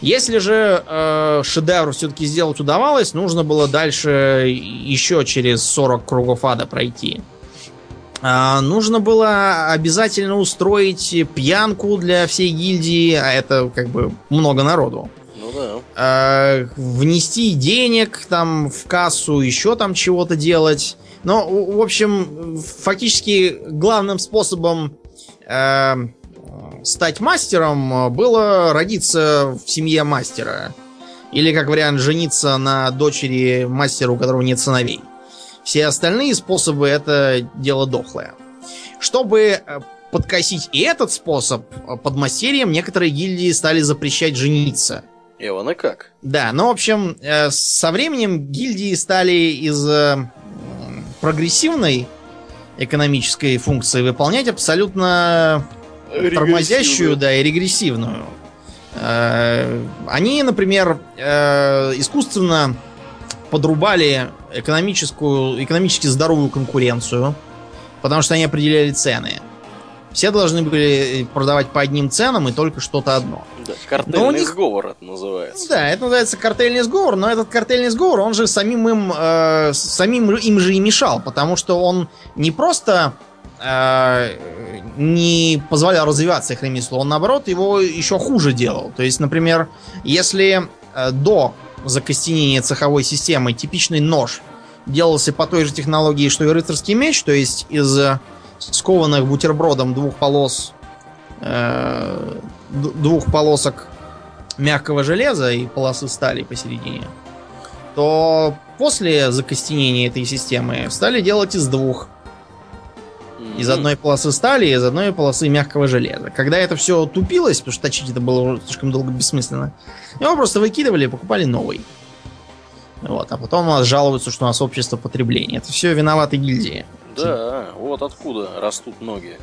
[SPEAKER 2] Если же э, шедевр все-таки сделать удавалось, нужно было дальше еще через 40 кругов ада пройти. А, нужно было обязательно устроить пьянку для всей гильдии, а это как бы много народу.
[SPEAKER 1] Ну да.
[SPEAKER 2] Э, внести денег там в кассу, еще там чего-то делать. Но, в в общем, фактически главным способом э, стать мастером э, было родиться в семье мастера. Или, как вариант, жениться на дочери мастера, у которого нет сыновей. Все остальные способы это дело дохлое. Чтобы э, подкосить и этот способ, э, подмастерьям некоторые гильдии стали запрещать жениться.
[SPEAKER 1] Эван, и как?
[SPEAKER 2] Да, ну, в общем, со временем гильдии стали из прогрессивной экономической функции выполнять абсолютно тормозящую, да, и регрессивную. Э, Они, например, э, искусственно подрубали экономическую, экономически здоровую конкуренцию, потому что они определяли цены. Все должны были продавать по одним ценам и только что-то одно.
[SPEAKER 1] Да,
[SPEAKER 2] Но
[SPEAKER 1] картельный
[SPEAKER 2] них-
[SPEAKER 1] сговор это называется.
[SPEAKER 2] Да, это называется картельный сговор, но этот картельный сговор, он же самим им, э, самим им же и мешал, потому что он не просто не позволял развиваться их ремеслу, он наоборот его еще хуже делал. То есть, например, если э, до закостенения цеховой системы типичный нож делался по той же технологии, что и рыцарский меч, то есть из э, скованных бутербродом двух полос э, двух полосок мягкого железа и полосы стали посередине, то после закостенения этой системы стали делать из двух. Из одной полосы стали, из одной полосы мягкого железа. Когда это все тупилось, потому что точить это было слишком долго бессмысленно, его просто выкидывали и покупали новый. Вот, а потом у нас жалуются, что у нас общество потребления. Это все виноваты гильдии
[SPEAKER 1] Да, вот откуда растут ноги.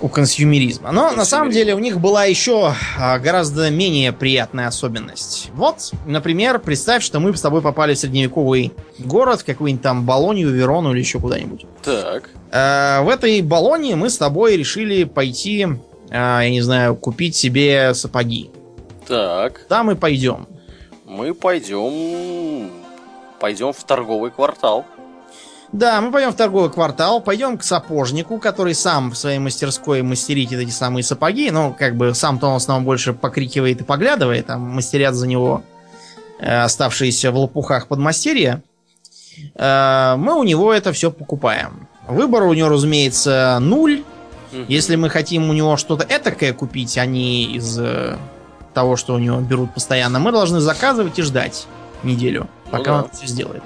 [SPEAKER 2] У консюмеризма. Но на самом деле у них была еще а, гораздо менее приятная особенность. Вот, например, представь, что мы с тобой попали в средневековый город, какую-нибудь там Болонию, Верону или еще куда-нибудь.
[SPEAKER 1] Так.
[SPEAKER 2] Э, в этой Болонии мы с тобой решили пойти, э, я не знаю, купить себе сапоги.
[SPEAKER 1] Так.
[SPEAKER 2] Куда мы пойдем?
[SPEAKER 1] Мы пойдем. Пойдем в торговый квартал.
[SPEAKER 2] Да, мы пойдем в торговый квартал, пойдем к сапожнику, который сам в своей мастерской мастерит эти самые сапоги. Ну, как бы сам-то он в основном больше покрикивает и поглядывает, там мастерят за него э, оставшиеся в лопухах подмастерья. Э, мы у него это все покупаем. Выбор у него, разумеется, нуль. Если мы хотим у него что-то этакое купить, а не из э, того, что у него берут постоянно, мы должны заказывать и ждать неделю,
[SPEAKER 1] Ну
[SPEAKER 2] пока
[SPEAKER 1] да.
[SPEAKER 2] он это все сделает.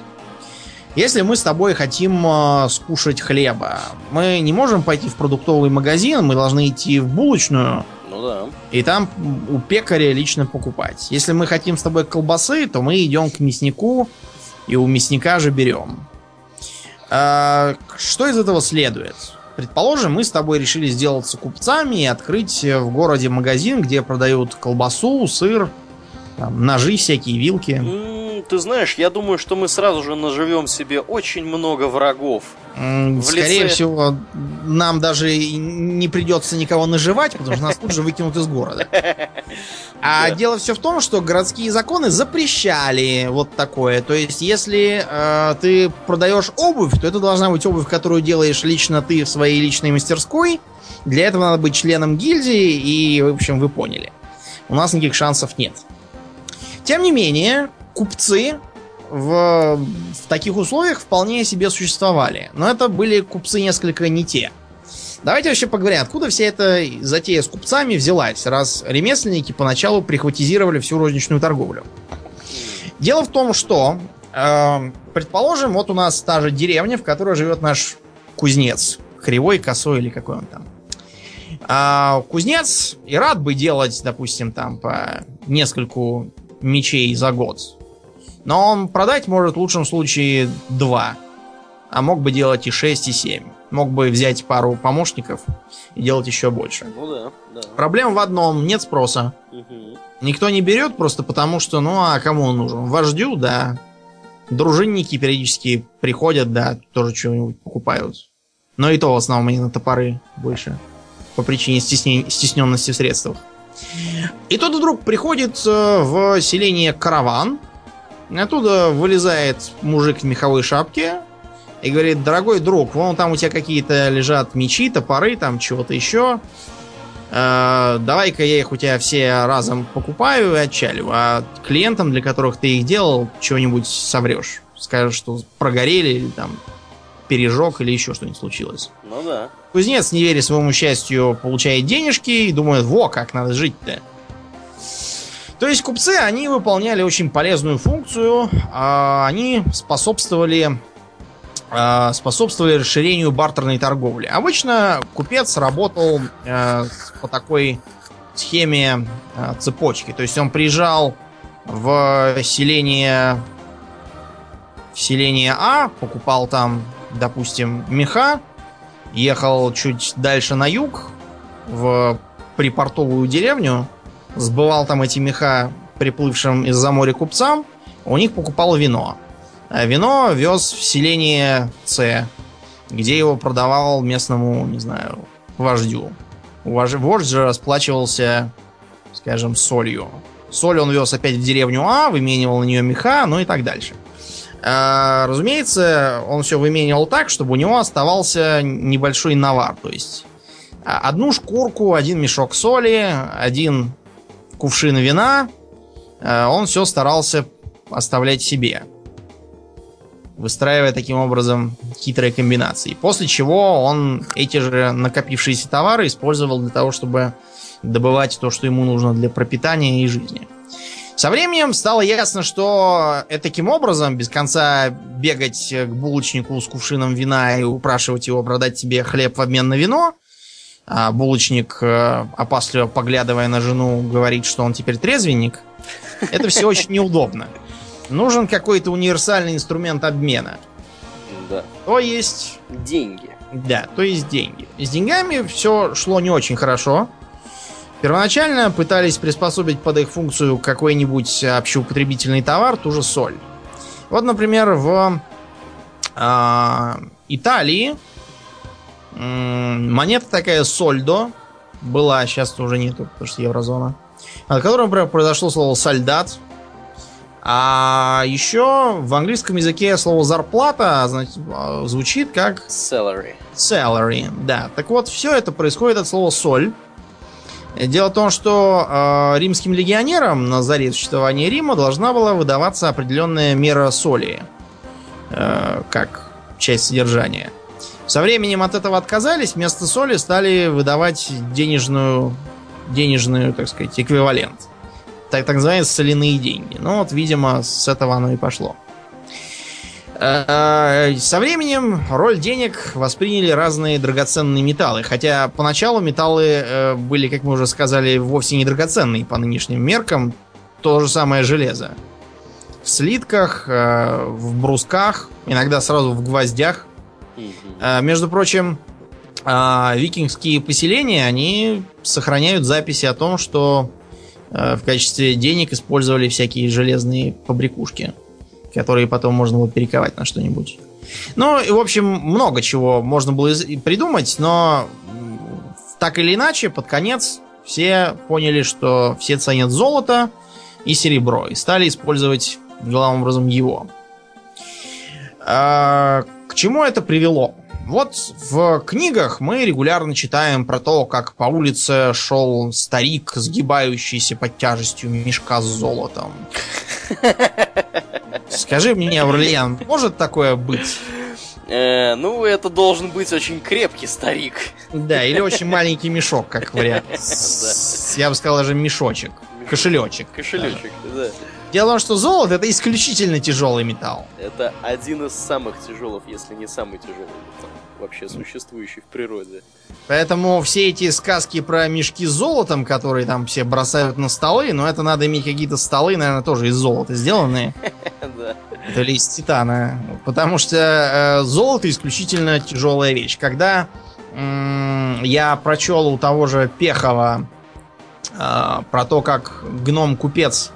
[SPEAKER 2] Если мы с тобой хотим э, скушать хлеба, мы не можем пойти в продуктовый магазин, мы должны идти в булочную
[SPEAKER 1] Ну да.
[SPEAKER 2] и там у пекаря лично покупать. Если мы хотим с тобой колбасы, то мы идем к мяснику и у мясника же берем. А, что из этого следует? Предположим, мы с тобой решили сделаться купцами и открыть в городе магазин, где продают колбасу, сыр, там, ножи всякие, вилки.
[SPEAKER 1] Ты знаешь, я думаю, что мы сразу же наживем себе очень много врагов. В
[SPEAKER 2] Скорее
[SPEAKER 1] лице-
[SPEAKER 2] всего, нам даже не придется никого наживать, потому что нас тут же выкинут из города. А дело все в том, что городские законы запрещали вот такое. То есть, если э, ты продаешь обувь, то это должна быть обувь, которую делаешь лично ты в своей личной мастерской. Для этого надо быть членом гильдии, и, в общем, вы поняли. У нас никаких шансов нет. Тем не менее, купцы в, в таких условиях вполне себе существовали. Но это были купцы несколько не те. Давайте вообще поговорим, откуда вся эта затея с купцами взялась, раз ремесленники поначалу прихватизировали всю розничную торговлю. Дело в том, что, э, предположим, вот у нас та же деревня, в которой живет наш кузнец. Кривой, косой или какой он там. А кузнец и рад бы делать, допустим, там по нескольку мечей за год. Но он продать может в лучшем случае два. А мог бы делать и 6, и 7. Мог бы взять пару помощников и делать еще больше.
[SPEAKER 1] Ну да, да.
[SPEAKER 2] Проблема в одном, нет спроса.
[SPEAKER 1] Мгм.
[SPEAKER 2] Никто не берет просто потому, что, ну а кому он нужен? Вождю, да. Дружинники периодически приходят, да, тоже чего-нибудь покупают. Но и то в основном они на топоры больше. По причине стесне- стесненности в средствах. И тут вдруг приходит э, в селение караван. Оттуда вылезает мужик в меховой шапке и говорит, дорогой друг, вон там у тебя какие-то лежат мечи, топоры, там чего-то еще. Э, Давай-ка я их у тебя все разом покупаю и отчалю. А клиентам, для которых ты их делал, чего-нибудь соврешь. Скажешь, что прогорели или там пережег или еще что-нибудь случилось.
[SPEAKER 1] Ну да.
[SPEAKER 2] Кузнец, не веря своему счастью, получает денежки и думает, во, как надо жить-то. То есть купцы, они выполняли очень полезную функцию. а, Они способствовали, а, способствовали расширению бартерной торговли. Обычно купец работал э, по такой схеме э, цепочки. То есть он приезжал в селение в селение А, покупал там, допустим, меха, ехал чуть дальше на юг, в припортовую деревню, сбывал там эти меха приплывшим из-за моря купцам, у них покупал вино. А вино вез в селение С, где его продавал местному, не знаю, вождю. Вож- Вождь же расплачивался, скажем, солью. Соль он вез опять в деревню А, выменивал на нее меха, ну и так дальше. А, разумеется, он все выменивал так, чтобы у него оставался небольшой навар. То есть а, одну шкурку, один мешок соли, один кувшин вина. а, Он все старался оставлять себе. Выстраивая таким образом хитрые комбинации. После чего он эти же накопившиеся товары использовал для того, чтобы добывать то, что ему нужно для пропитания и жизни. Со временем стало ясно, что э, таким образом, без конца бегать к булочнику с кувшином вина и упрашивать его продать тебе хлеб в обмен на вино, а булочник, э, опасливо поглядывая на жену, говорит, что он теперь трезвенник, это все очень неудобно. Нужен какой-то универсальный инструмент обмена.
[SPEAKER 1] Да.
[SPEAKER 2] То есть
[SPEAKER 1] Деньги.
[SPEAKER 2] да, то есть деньги. С деньгами все шло не очень хорошо. Первоначально пытались приспособить под их функцию какой-нибудь общеупотребительный товар, ту же соль. Вот, например, в а, Италии монета такая сольдо была, сейчас уже нету, потому что еврозона, от которой, например, произошло слово солдат. А еще в английском языке слово зарплата значит, а, звучит как
[SPEAKER 1] Salary.
[SPEAKER 2] salary, да. Так вот, все это происходит от слова соль. Дело в том, что э, римским легионерам на заре существования Рима должна была выдаваться определенная мера соли, э, как часть содержания. Со временем от этого отказались, вместо соли стали выдавать денежную, денежную, так сказать, эквивалент. Так, так называемые соляные деньги. Ну вот, видимо, с этого оно и пошло. Э, Со временем роль денег восприняли разные драгоценные металлы. Хотя поначалу металлы э, были, как мы уже сказали, вовсе не драгоценные по нынешним меркам. То же самое железо. В слитках, э, в брусках, иногда сразу в гвоздях. Э, Между прочим, э, викингские поселения, они сохраняют записи о том, что э, в качестве денег использовали всякие железные побрякушки, которые потом можно было перековать на что-нибудь. Ну, и, в общем, много чего можно было придумать, но так или иначе, под конец все поняли, что все ценят золото и серебро, и стали использовать главным образом его. А, к чему это привело? Вот в книгах мы регулярно читаем про то, как по улице шел старик, сгибающийся под тяжестью мешка с золотом. Скажи мне, Аурлиан, может такое быть?
[SPEAKER 1] Э, ну, это должен быть очень крепкий старик.
[SPEAKER 2] Да, или очень маленький мешок, как вариант. Я бы сказал даже мешочек. Кошелечек.
[SPEAKER 1] Кошелечек, да.
[SPEAKER 2] Дело в том, что золото это исключительно тяжелый металл.
[SPEAKER 1] Это один из самых тяжелых, если не самый тяжелый металл, вообще существующий в природе.
[SPEAKER 2] Поэтому все эти сказки про мешки с золотом, которые там все бросают на столы, но это надо иметь какие-то столы, наверное, тоже из золота сделанные.
[SPEAKER 1] Да.
[SPEAKER 2] Или из титана. Потому что э, золото исключительно тяжелая вещь. Когда я прочел у того же Пехова э, про то, как гном-купец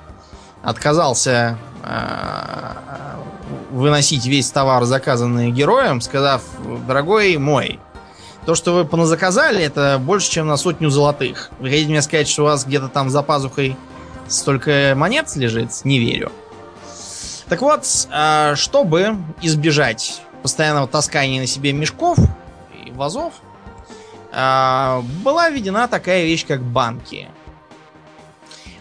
[SPEAKER 2] отказался э, выносить весь товар, заказанный героем, сказав, дорогой мой, то, что вы поназаказали, это больше, чем на сотню золотых. Вы хотите мне сказать, что у вас где-то там за пазухой столько монет лежит? Не верю. Так вот, э, чтобы избежать постоянного таскания на себе мешков и вазов, э, была введена такая вещь, как банки.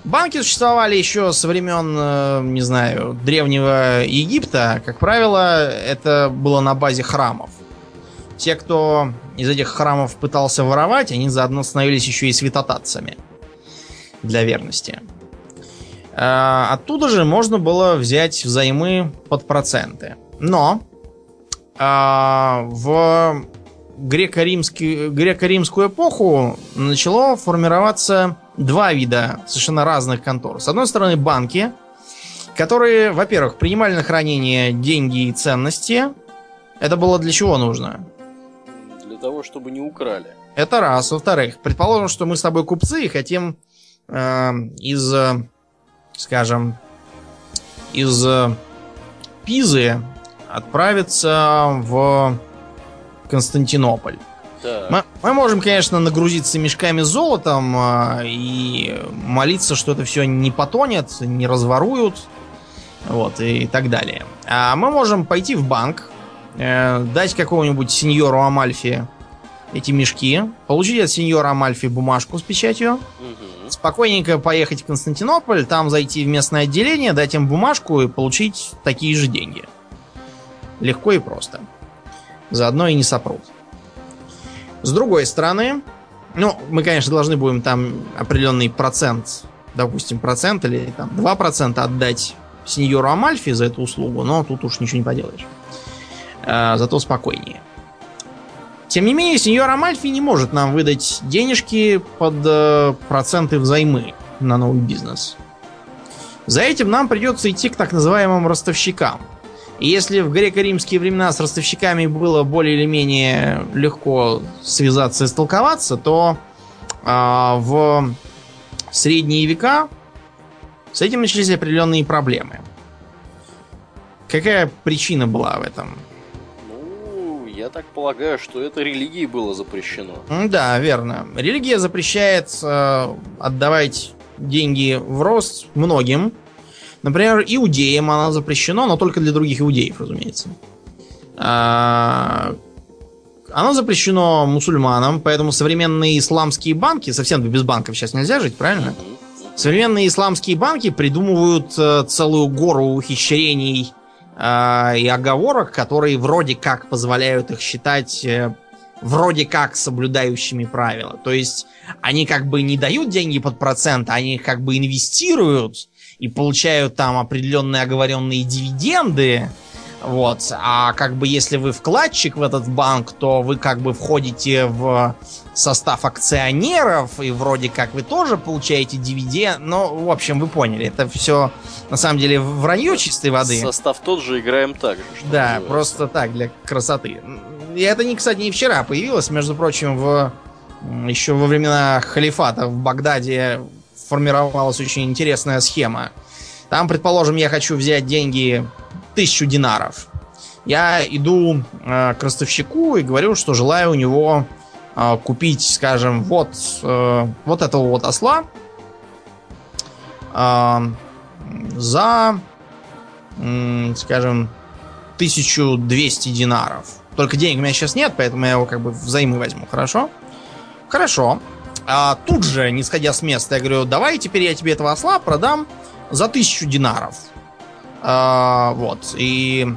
[SPEAKER 2] Банки существовали еще со времен, э, не знаю, древнего Египта. Как правило, это было на базе храмов. Те, кто из этих храмов пытался воровать, они заодно становились еще и святотатцами для верности. А, Оттуда же можно было взять взаймы под проценты. Но а, в греко-римскую эпоху начало формироваться два вида совершенно разных контор. С одной стороны, банки, которые, во-первых, принимали на хранение деньги и ценности. Это было для чего нужно?
[SPEAKER 1] Для того, чтобы не украли.
[SPEAKER 2] Это раз. Во-вторых, предположим, что мы с тобой купцы и хотим э, из, э, скажем, из э, Пизы отправиться в Константинополь.
[SPEAKER 1] Да.
[SPEAKER 2] Мы, мы можем, конечно, нагрузиться мешками с золотом э, и молиться, что это все не потонет, не разворуют, вот, и так далее. А мы можем пойти в банк, э, дать какому-нибудь сеньору Амальфи эти мешки, получить от сеньора Амальфи бумажку с печатью,
[SPEAKER 1] Мгм.
[SPEAKER 2] спокойненько поехать в Константинополь, там зайти в местное отделение, дать им бумажку и получить такие же деньги. Легко и просто. Заодно и не сопрут. С другой стороны, ну, мы, конечно, должны будем там определенный процент, допустим, процент или там 2% отдать сеньору Амальфи за эту услугу, но тут уж ничего не поделаешь. А, зато спокойнее. Тем не менее, сеньор Амальфи не может нам выдать денежки под э, проценты взаймы на новый бизнес. За этим нам придется идти к так называемым ростовщикам. Если в греко-римские времена с ростовщиками было более или менее легко связаться и столковаться, то а, в средние века с этим начались определенные проблемы. Какая причина была в этом?
[SPEAKER 1] Ну, я так полагаю, что это религией было запрещено.
[SPEAKER 2] Да, верно. Религия запрещает э, отдавать деньги в рост многим. Например, иудеям она запрещено, но только для других иудеев, разумеется. А, Оно запрещено мусульманам, поэтому современные исламские банки, совсем без банков сейчас нельзя жить, правильно? Современные исламские банки придумывают э, целую гору ухищрений э, и оговорок, которые вроде как позволяют их считать э, вроде как соблюдающими правила. То есть они как бы не дают деньги под процент, они их как бы инвестируют и получают там определенные оговоренные дивиденды, Вот. А как бы если вы вкладчик в этот банк, то вы как бы входите в состав акционеров, и вроде как вы тоже получаете DVD. Но, в общем, вы поняли, это все на самом деле вранье чистой воды.
[SPEAKER 1] Состав тот же, играем так же.
[SPEAKER 2] Да, называется. просто так, для красоты. И это, не, кстати, не вчера появилось, между прочим, в еще во времена халифата в Багдаде формировалась очень интересная схема. Там, предположим, я хочу взять деньги тысячу динаров. Я иду э, к ростовщику и говорю, что желаю у него э, купить, скажем, вот, э, вот этого вот осла э, за, э, скажем, 1200 динаров. Только денег у меня сейчас нет, поэтому я его как бы взаймы возьму, хорошо? Хорошо. А тут же, не сходя с места, я говорю, давай теперь я тебе этого осла продам за тысячу динаров. А, вот. И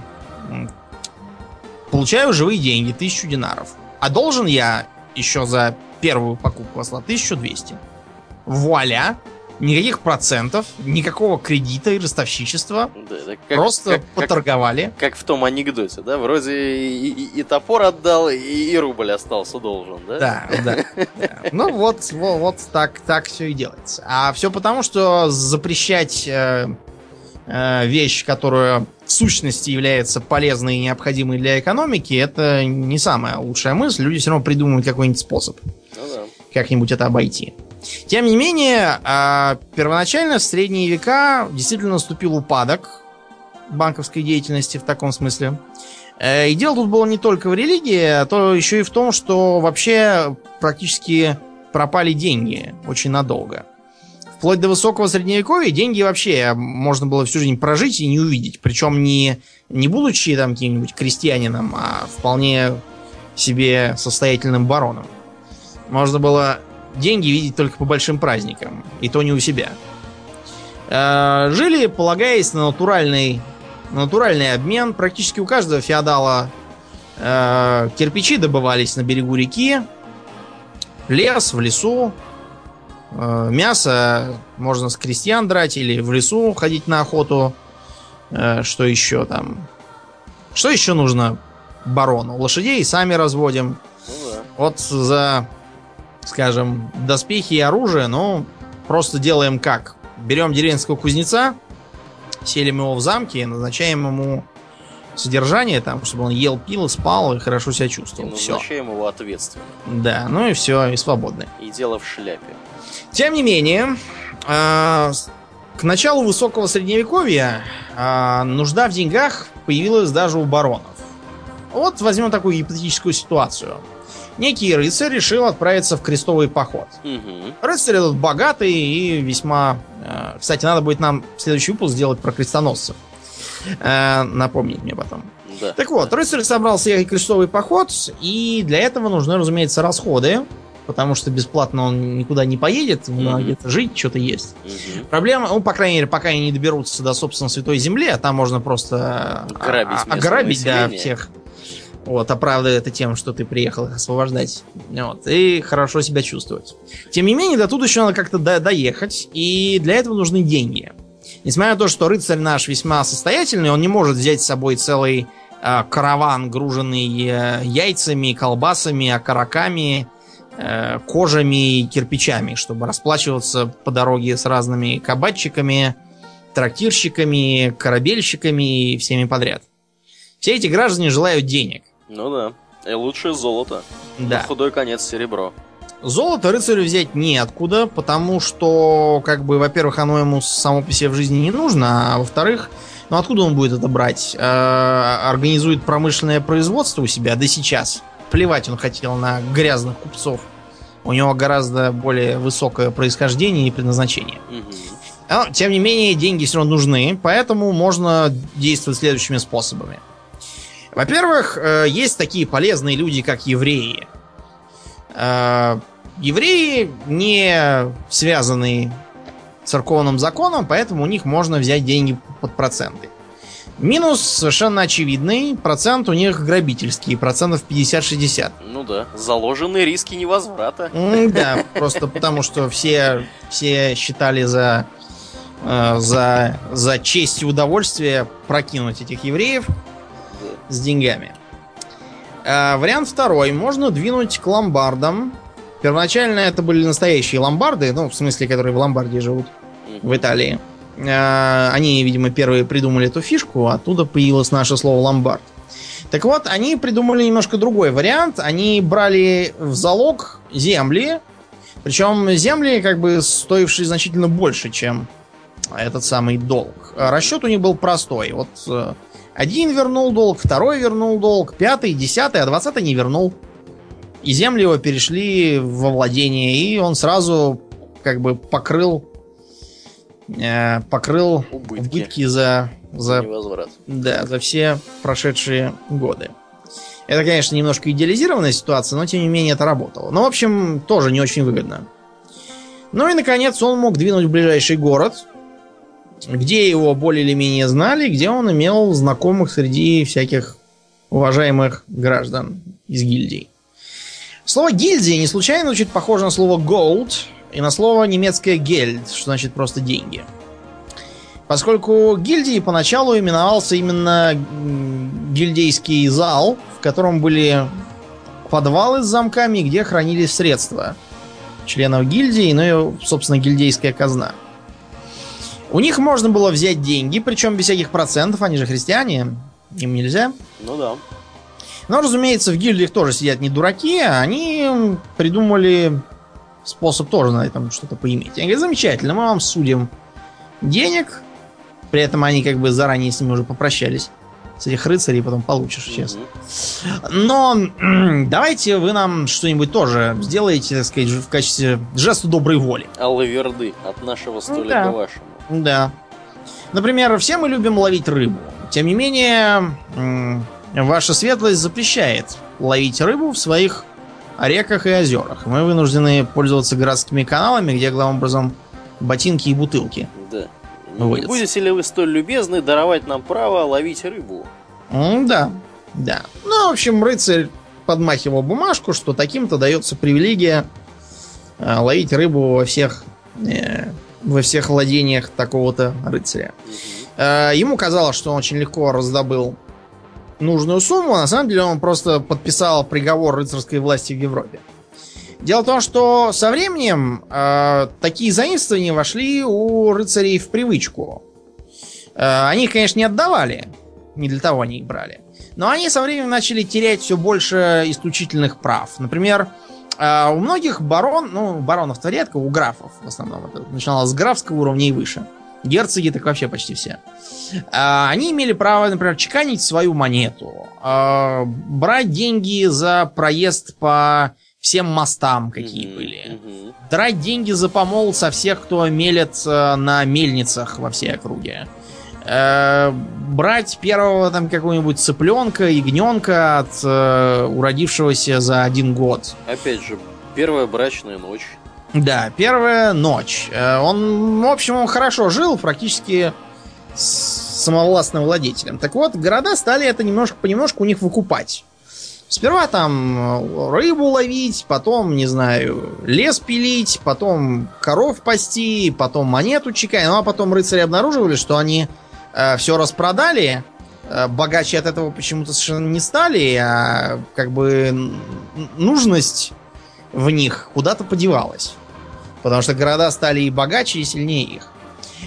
[SPEAKER 2] получаю живые деньги, тысячу динаров. А должен я еще за первую покупку осла 1200. Вуаля! Никаких процентов, никакого кредита и ростовщичества. Да, как, Просто как, поторговали.
[SPEAKER 1] Как, как в том анекдоте, да? Вроде и, и, и топор отдал, и, и рубль остался должен, да?
[SPEAKER 2] Да, да. да. Ну вот, вот, вот так, так все и делается. А все потому, что запрещать э, э, вещь, которая в сущности является полезной и необходимой для экономики, это не самая лучшая мысль. Люди все равно придумывают какой-нибудь способ. Ну да. Как-нибудь это обойти. Тем не менее, а, первоначально в средние века действительно наступил упадок банковской деятельности в таком смысле. Э, и дело тут было не только в религии, а то еще и в том, что вообще практически пропали деньги очень надолго. Вплоть до высокого средневековья деньги вообще можно было всю жизнь прожить и не увидеть. Причем не, не будучи там каким-нибудь крестьянином, а вполне себе состоятельным бароном. Можно было деньги видеть только по большим праздникам. И то не у себя. Э, жили, полагаясь на натуральный, натуральный обмен. Практически у каждого феодала э, кирпичи добывались на берегу реки. Лес в лесу. Э, мясо можно с крестьян драть или в лесу ходить на охоту. Что еще там? Что еще нужно барону? Лошадей сами разводим. Ну, да. Вот за скажем, доспехи и оружие, но просто делаем как? Берем деревенского кузнеца, селим его в замке, назначаем ему содержание, там, чтобы он ел, пил, спал и хорошо себя чувствовал. И
[SPEAKER 1] назначаем все. его ответственно.
[SPEAKER 2] Да, ну и все, и свободны.
[SPEAKER 1] И дело в шляпе.
[SPEAKER 2] Тем не менее, э, к началу высокого средневековья э, нужда в деньгах появилась даже у баронов. Вот возьмем такую гипотетическую ситуацию некий рыцарь решил отправиться в крестовый поход. Угу. Рыцарь этот богатый и весьма... Э, кстати, надо будет нам следующий выпуск сделать про крестоносцев. Э, напомнить мне потом. Да. Так вот, рыцарь собрался ехать в крестовый поход, и для этого нужны, разумеется, расходы, потому что бесплатно он никуда не поедет, ему mm-hmm. надо где-то жить, что-то есть. Mm-hmm. Проблема, ну, по крайней мере, пока они не доберутся до, собственно, Святой Земли, а там можно просто
[SPEAKER 1] ограбить,
[SPEAKER 2] ограбить да, всех вот, оправдывая это тем, что ты приехал их освобождать. Вот, и хорошо себя чувствовать. Тем не менее, до тут еще надо как-то до доехать, и для этого нужны деньги. Несмотря на то, что рыцарь наш весьма состоятельный, он не может взять с собой целый э, караван, груженный э, яйцами, колбасами, окороками, э, кожами и кирпичами, чтобы расплачиваться по дороге с разными кабачиками, трактирщиками, корабельщиками и всеми подряд. Все эти граждане желают денег.
[SPEAKER 1] Ну да. И лучше золото.
[SPEAKER 2] Да.
[SPEAKER 1] На худой конец серебро.
[SPEAKER 2] Золото рыцарю взять неоткуда, потому что, как бы, во-первых, оно ему само по себе в жизни не нужно, а во-вторых, ну откуда он будет это брать? Э, организует промышленное производство у себя, да сейчас. Плевать он хотел на грязных купцов. У него гораздо более высокое происхождение и предназначение. Угу. Но, тем не менее, деньги все равно нужны, поэтому можно действовать следующими способами. Во-первых, э, есть такие полезные люди, как евреи. Э, евреи не связаны церковным законом, поэтому у них можно взять деньги под проценты. Минус совершенно очевидный. Процент у них грабительский. Процентов 50-60.
[SPEAKER 1] Ну да. Заложенные риски невозврата.
[SPEAKER 2] Да, просто потому что все, все считали за, э, за, за честь и удовольствие прокинуть этих евреев. С деньгами. Э, вариант второй. Можно двинуть к ломбардам. Первоначально это были настоящие ломбарды, ну, в смысле, которые в ломбарде живут в Италии. Э, они, видимо, первые придумали эту фишку, оттуда появилось наше слово ломбард. Так вот, они придумали немножко другой вариант. Они брали в залог земли, причем земли, как бы, стоившие значительно больше, чем этот самый долг. Расчет у них был простой. Вот э, один вернул долг, второй вернул долг, пятый, десятый, а двадцатый не вернул. И земли его перешли во владение, и он сразу как бы покрыл э, покрыл
[SPEAKER 1] Убытки.
[SPEAKER 2] убытки за, за,
[SPEAKER 1] Невозврат.
[SPEAKER 2] да, за все прошедшие годы. Это, конечно, немножко идеализированная ситуация, но тем не менее это работало. Ну, в общем, тоже не очень выгодно. Ну и, наконец, он мог двинуть в ближайший город, где его более или менее знали, где он имел знакомых среди всяких уважаемых граждан из гильдий. Слово гильдия не случайно звучит похоже на слово gold и на слово немецкое geld, что значит просто деньги. Поскольку гильдии поначалу именовался именно гильдейский зал, в котором были подвалы с замками, где хранились средства членов гильдии, ну и, собственно, гильдейская казна. У них можно было взять деньги, причем без всяких процентов, они же христиане, им нельзя.
[SPEAKER 1] Ну да.
[SPEAKER 2] Но, разумеется, в гильдиях тоже сидят не дураки, а они придумали способ тоже на этом что-то поиметь. Они говорят, замечательно, мы вам судим денег, при этом они как бы заранее с ними уже попрощались. С этих рыцарей потом получишь, честно. Но давайте вы нам что-нибудь тоже сделаете, так сказать, в качестве жеста доброй воли.
[SPEAKER 1] Аллаверды от нашего столика
[SPEAKER 2] да.
[SPEAKER 1] к вашему.
[SPEAKER 2] Да. Например, все мы любим ловить рыбу. Тем не менее, ваша светлость запрещает ловить рыбу в своих реках и озерах. Мы вынуждены пользоваться городскими каналами, где, главным образом, ботинки и бутылки.
[SPEAKER 1] Да.
[SPEAKER 2] Ну,
[SPEAKER 1] Не будете ли вы столь любезны даровать нам право ловить рыбу?
[SPEAKER 2] Да, да. Ну, в общем, рыцарь подмахивал бумажку, что таким-то дается привилегия э, ловить рыбу во всех, э, во всех владениях такого-то рыцаря. Э, Ему казалось, что он очень легко раздобыл нужную сумму, а на самом деле он просто подписал приговор рыцарской власти в Европе. Дело в том, что со временем э, такие заимствования вошли у рыцарей в привычку. Э, они их, конечно, не отдавали, не для того они их брали. Но они со временем начали терять все больше исключительных прав. Например, э, у многих барон, ну, баронов-то редко, у графов в основном. Это начиналось с графского уровня и выше. Герцоги так вообще почти все. А, Они имели право, например, чеканить свою монету, а, брать деньги за проезд по всем мостам, какие
[SPEAKER 1] Мгм.
[SPEAKER 2] были,
[SPEAKER 1] Мгм.
[SPEAKER 2] драть деньги за помол со всех, кто мелет э, на мельницах во всей округе. Э, брать первого там какого-нибудь цыпленка, ягненка от э, уродившегося за один год.
[SPEAKER 1] Опять же, первая брачная ночь.
[SPEAKER 2] Да, первая ночь. Э, Он, в общем, он хорошо жил, практически с самовластным владетелем. Так вот, города стали это немножко понемножку у них выкупать. Сперва там э, рыбу ловить, потом, не знаю, лес пилить, потом коров пасти, потом монету чекать. Ну а потом рыцари обнаруживали, что они все распродали, э, богаче от этого почему-то совершенно не стали, а как бы нужность в них куда-то подевалась. Потому что города стали и богаче, и сильнее их.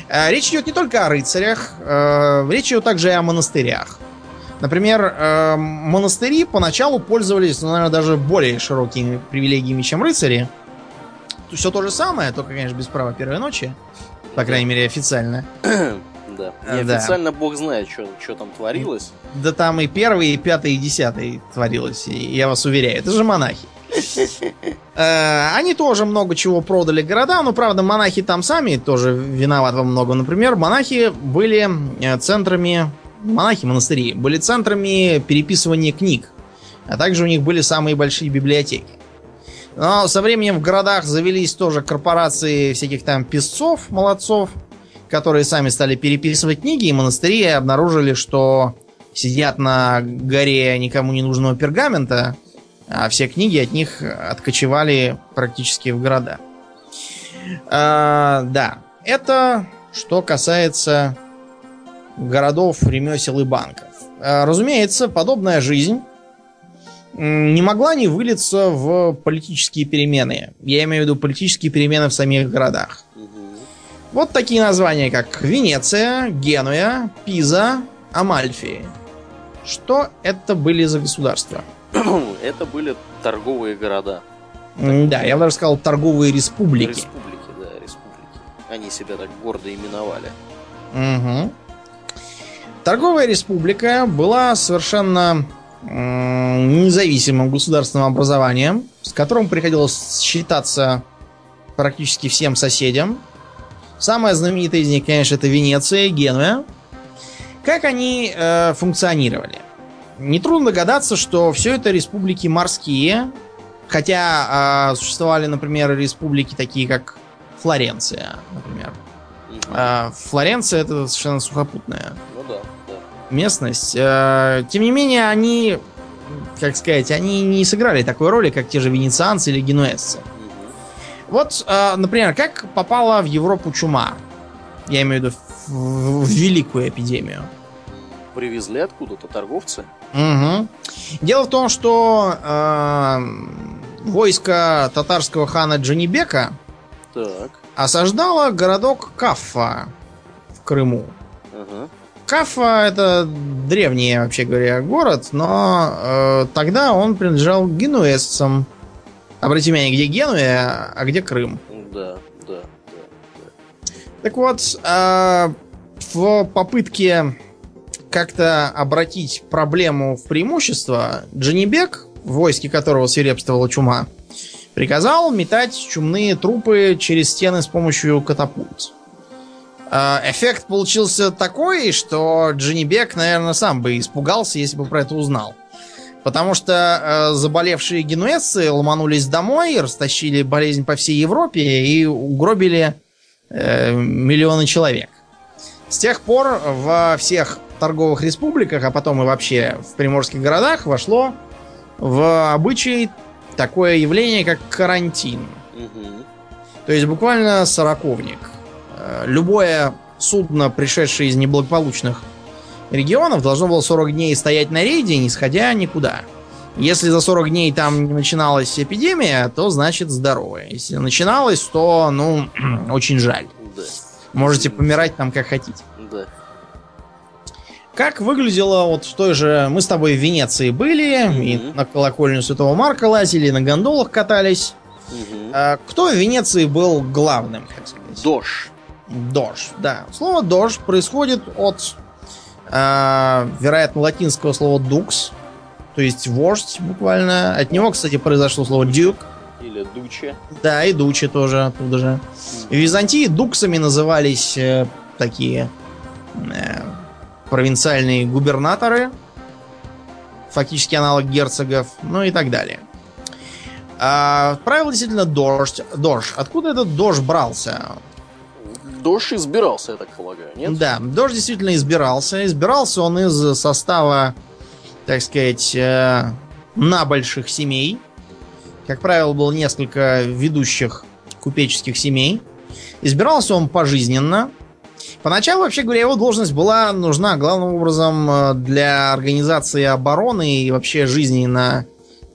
[SPEAKER 2] Э, Речь идет не только о рыцарях, э, речь идет также и о монастырях. Например, э, монастыри поначалу пользовались, ну, наверное, даже более широкими привилегиями, чем рыцари. Все то же самое, только, конечно, без права первой ночи. По крайней мере, официально.
[SPEAKER 1] Да.
[SPEAKER 2] Э,
[SPEAKER 1] И
[SPEAKER 2] да.
[SPEAKER 1] официально бог знает, что там творилось.
[SPEAKER 2] Да там и первый, и пятый, и десятый творилось, я вас уверяю. Это же монахи. Э, Они тоже много чего продали города, но, правда, монахи там сами тоже виноваты во многом. Например, монахи были э, центрами... Монахи, монастыри были центрами переписывания книг, а также у них были самые большие библиотеки. Но со временем в городах завелись тоже корпорации всяких там писцов, молодцов, которые сами стали переписывать книги, и монастыри обнаружили, что сидят на горе никому не нужного пергамента, а все книги от них откочевали практически в города. А, да, это что касается городов, ремесел и банков. э, разумеется, подобная жизнь не могла не вылиться в политические перемены. Я имею в виду политические перемены в самих городах. Вот такие названия, как Венеция, Генуя, Пиза, Амальфи. Что это были за государства?
[SPEAKER 1] Это были торговые города.
[SPEAKER 2] Да, я бы даже сказал торговые республики.
[SPEAKER 1] Республики, да, республики. Они себя так гордо именовали.
[SPEAKER 2] Мгм. Торговая республика была совершенно независимым государственным образованием, с которым приходилось считаться практически всем соседям. Самая знаменитая из них, конечно, это Венеция, Генуя. Как они э, функционировали? Нетрудно догадаться, что все это республики морские, хотя э, существовали, например, республики такие, как Флоренция, например. А Флоренция это совершенно сухопутная
[SPEAKER 1] Ну да, да.
[SPEAKER 2] местность. Э, Тем не менее, они, как сказать, они не сыграли такой роли, как те же венецианцы или генуэзцы.
[SPEAKER 1] Мгм.
[SPEAKER 2] Вот, э, например, как попала в Европу чума? Я имею в виду в, в великую эпидемию.
[SPEAKER 1] Привезли откуда-то торговцы.
[SPEAKER 2] Мгм. Дело в том, что э, войско татарского хана Джанибека
[SPEAKER 1] Так.
[SPEAKER 2] осаждало городок Каффа в Крыму.
[SPEAKER 1] Ага.
[SPEAKER 2] Кафа это древний, вообще говоря, город, но э, тогда он принадлежал генуэзцам. Обратите внимание, где Генуя, а где Крым.
[SPEAKER 1] Да, да, да.
[SPEAKER 2] Так вот, э, в попытке как-то обратить проблему в преимущество, Джанибек, в войске которого свирепствовала чума, приказал метать чумные трупы через стены с помощью катапульт. Э, Эффект получился такой, что Джанибек, наверное, сам бы испугался, если бы про это узнал. Потому что э, заболевшие генуэзцы ломанулись домой, растащили болезнь по всей Европе и угробили э, миллионы человек. С тех пор во всех торговых республиках, а потом и вообще в приморских городах вошло в обычай такое явление, как карантин. То есть буквально сороковник. Э, Любое судно, пришедшее из неблагополучных регионов, должно было 40 дней стоять на рейде, не сходя никуда. Если за 40 дней там не начиналась эпидемия, то значит здоровая. Если начиналась, то, ну, очень жаль.
[SPEAKER 1] Да,
[SPEAKER 2] Можете помирать там как хотите.
[SPEAKER 1] да.
[SPEAKER 2] Как выглядело вот в той же... Мы с тобой в Венеции были, и
[SPEAKER 1] Мгм.
[SPEAKER 2] на колокольню Святого Марка лазили, и на гондолах катались.
[SPEAKER 1] Мгм.
[SPEAKER 2] А кто в Венеции был главным, так сказать?
[SPEAKER 1] Дождь.
[SPEAKER 2] Дож, да. Слово дож происходит от, а, вероятно, латинского слова дукс, то есть вождь буквально. От него, кстати, произошло слово дюк.
[SPEAKER 1] Или дуче.
[SPEAKER 2] Да, и дучи тоже оттуда же. В Византии дуксами назывались э, такие э, провинциальные губернаторы, фактически аналог герцогов, ну и так далее. А, правило действительно дождь. Дождь. Откуда этот дождь брался?
[SPEAKER 1] Дождь избирался, я так полагаю, нет?
[SPEAKER 2] Да, дождь действительно избирался. Избирался он из состава, так сказать, э, набольших семей. Как правило, было несколько ведущих купеческих семей. Избирался он пожизненно. Поначалу, вообще говоря, его должность была нужна главным образом э, для организации обороны и вообще жизни на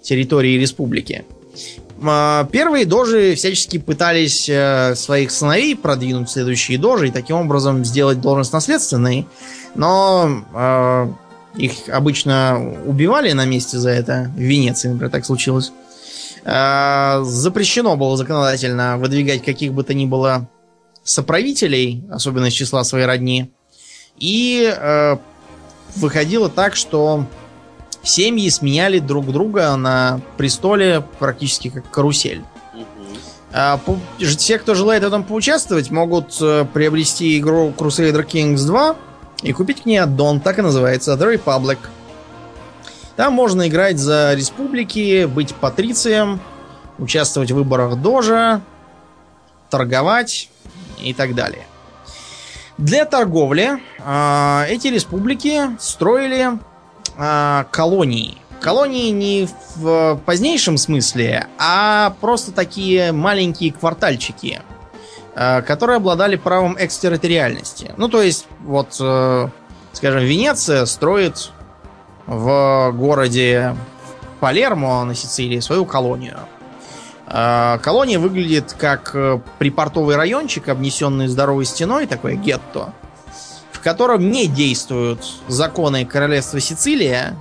[SPEAKER 2] территории республики. М, Первые дожи всячески пытались э, своих сыновей продвинуть в следующие дожи и таким образом сделать должность наследственной, но э, их обычно убивали на месте за это. В Венеции, например, так случилось. Э, Запрещено было законодательно выдвигать каких бы то ни было соправителей, особенно из числа своей родни. И э, выходило так, что семьи сменяли друг друга на престоле практически как карусель. Ж- Те, кто желает в этом поучаствовать, могут э, приобрести игру Crusader Kings 2 и купить к ней аддон, так и называется, The Republic. Там можно играть за республики, быть патрицием, участвовать в выборах Дожа, торговать и так далее. Для торговли а, эти республики строили а, колонии. Колонии не в позднейшем смысле, а просто такие маленькие квартальчики, а, которые обладали правом экстерриториальности. Ну, то есть, вот, э, скажем, Венеция строит в городе Палермо на Сицилии свою колонию. Э, колония выглядит как э, припортовый райончик, обнесенный здоровой стеной, такое гетто, котором не действуют законы королевства Сицилия,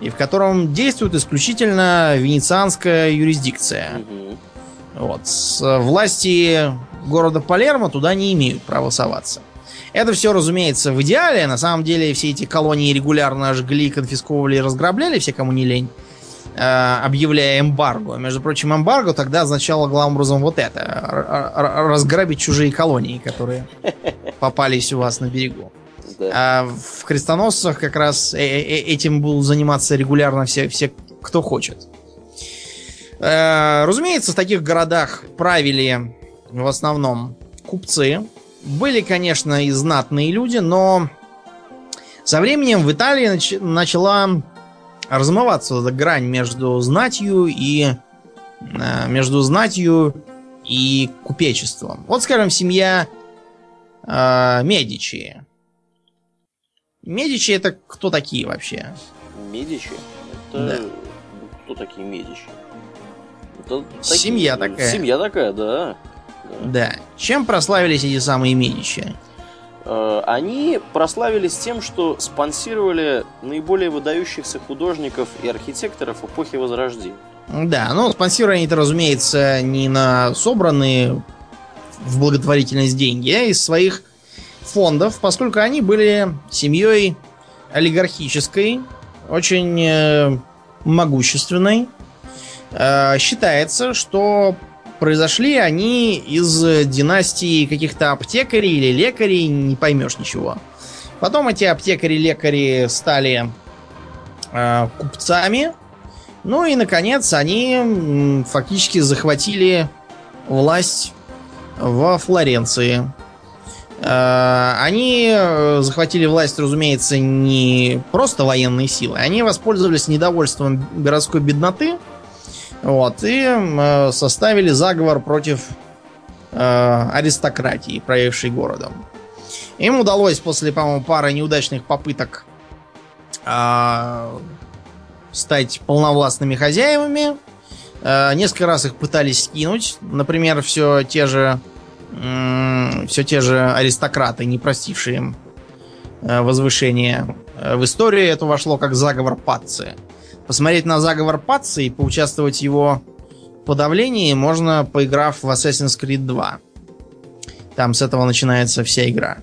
[SPEAKER 2] и в котором действует исключительно венецианская юрисдикция.
[SPEAKER 1] Мгм.
[SPEAKER 2] Вот. С власти города Палермо туда не имеют права соваться. Это все, разумеется, в идеале. На самом деле все эти колонии регулярно жгли, конфисковывали и разграбляли все, кому не лень, э, объявляя эмбарго. Между прочим, эмбарго тогда означало главным образом вот это. Разграбить чужие колонии, которые попались у вас на берегу.
[SPEAKER 1] Да.
[SPEAKER 2] А в крестоносцах как раз э- э- этим будут заниматься регулярно все, все кто хочет. Э, Разумеется, в таких городах правили в основном купцы. Были, конечно, и знатные люди, но со временем в Италии нач- начала размываться эта грань между знатью и э, между знатью и купечеством. Вот, скажем, семья э, Медичи. Медичи это кто такие вообще?
[SPEAKER 1] Медичи? Это...
[SPEAKER 2] Да.
[SPEAKER 1] Кто такие Медичи? Это
[SPEAKER 2] Семья такая.
[SPEAKER 1] Семья такая, да. Да.
[SPEAKER 2] Да. Чем прославились эти самые Медичи?
[SPEAKER 1] Э, Они прославились тем, что спонсировали наиболее выдающихся художников и архитекторов эпохи Возрождения.
[SPEAKER 2] Да, ну, спонсировали они это, разумеется, не на собранные в благотворительность деньги, а из своих фондов, поскольку они были семьей олигархической, очень э, могущественной. Э, считается, что произошли они из династии каких-то аптекарей или лекарей, не поймешь ничего. Потом эти аптекари-лекари стали э, купцами, ну и, наконец, они фактически захватили власть во Флоренции. Э, Они э, захватили власть, разумеется, не просто военной силой. Они воспользовались недовольством городской бедноты. Вот, и э, составили заговор против э, аристократии, правившей городом. Им удалось после, по-моему, пары неудачных попыток а, стать полновластными хозяевами. Э, Несколько раз их пытались скинуть. Например, все те же все те же аристократы, не простившие им э, возвышение. Э, В историю это вошло как заговор Патцы. Посмотреть на заговор Патцы и поучаствовать в его подавлении можно, поиграв в Assassin's Creed 2. Там с этого начинается вся игра.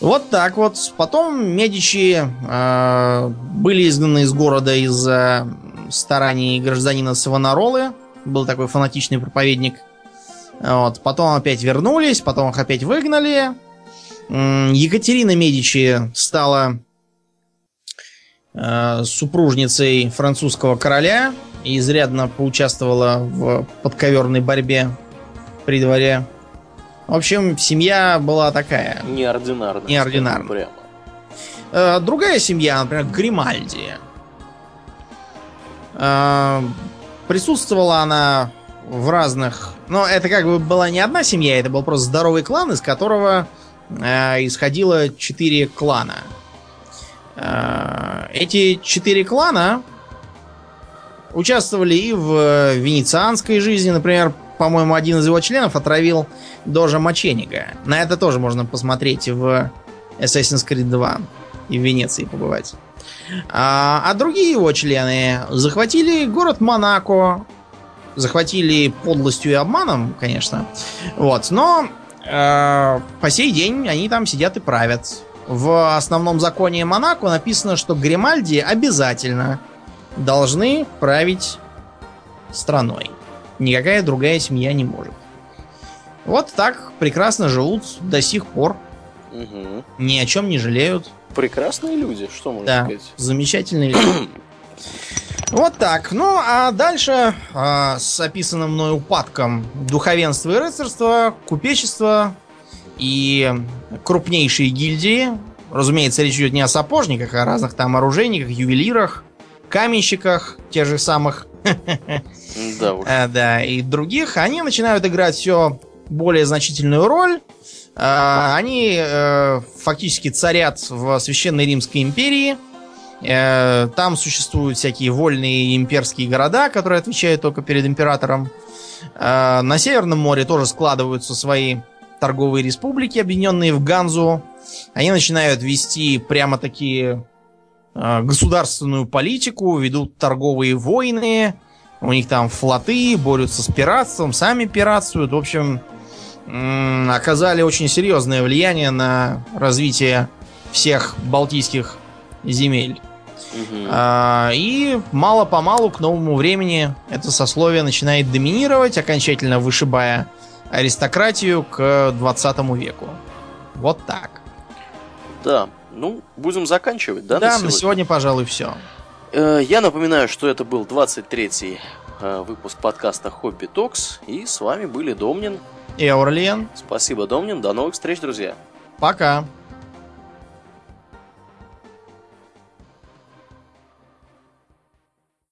[SPEAKER 2] Вот так вот. Потом Медичи э, были изгнаны из города из-за стараний гражданина Савонаролы. Был такой фанатичный проповедник. Вот. Потом опять вернулись, потом их опять выгнали. Екатерина Медичи стала э, супружницей французского короля и изрядно поучаствовала в подковерной борьбе при дворе. В общем, семья была такая. Неординарно.
[SPEAKER 1] скажем Прямо.
[SPEAKER 2] Э, другая семья, например, Гримальди. Э, присутствовала она в разных... Но это как бы была не одна семья, это был просто здоровый клан, из которого э, исходило четыре клана. Э, эти четыре клана участвовали и в венецианской жизни. Например, по-моему, один из его членов отравил Дожа Маченига. На это тоже можно посмотреть в Assassin's Creed 2 и в Венеции побывать. А, а другие его члены захватили город Монако. Захватили подлостью и обманом, конечно. Вот, но э, по сей день они там сидят и правят. В основном законе Монако написано, что Гримальди обязательно должны править страной. Никакая другая семья не может. Вот так прекрасно живут до сих пор.
[SPEAKER 1] Мгм.
[SPEAKER 2] Ни о чем не жалеют.
[SPEAKER 1] Прекрасные люди, что можно
[SPEAKER 2] Да,
[SPEAKER 1] сказать.
[SPEAKER 2] замечательные люди. Вот так. Ну, а дальше а, с описанным мной упадком духовенства и рыцарства, купечества и крупнейшие гильдии. Разумеется, речь идет не о сапожниках, а о разных там оружейниках, ювелирах, каменщиках, тех же самых,
[SPEAKER 1] Да уж.
[SPEAKER 2] э, да, и других. Они начинают играть все более значительную роль. А, Они э, фактически царят в Священной Римской империи. Э, там существуют всякие вольные имперские города, которые отвечают только перед императором. Э, на Северном море тоже складываются свои торговые республики, объединенные в Ганзу. Они начинают вести прямо такие э, государственную политику, ведут торговые войны, у них там флоты, борются с пиратством, сами пиратствуют. В общем, оказали очень серьезное влияние на развитие всех балтийских земель. Угу. А, и мало-помалу к новому времени это сословие начинает доминировать, окончательно вышибая аристократию к 20 веку. Вот так.
[SPEAKER 1] Да, ну, будем заканчивать, да?
[SPEAKER 2] Да, на сегодня, на сегодня пожалуй, все.
[SPEAKER 1] Э, я напоминаю, что это был 23-й э, выпуск подкаста Хобби Токс, и с вами были Домнин
[SPEAKER 2] и Аурлиен.
[SPEAKER 1] Спасибо, Домнин, до новых встреч, друзья.
[SPEAKER 2] Пока.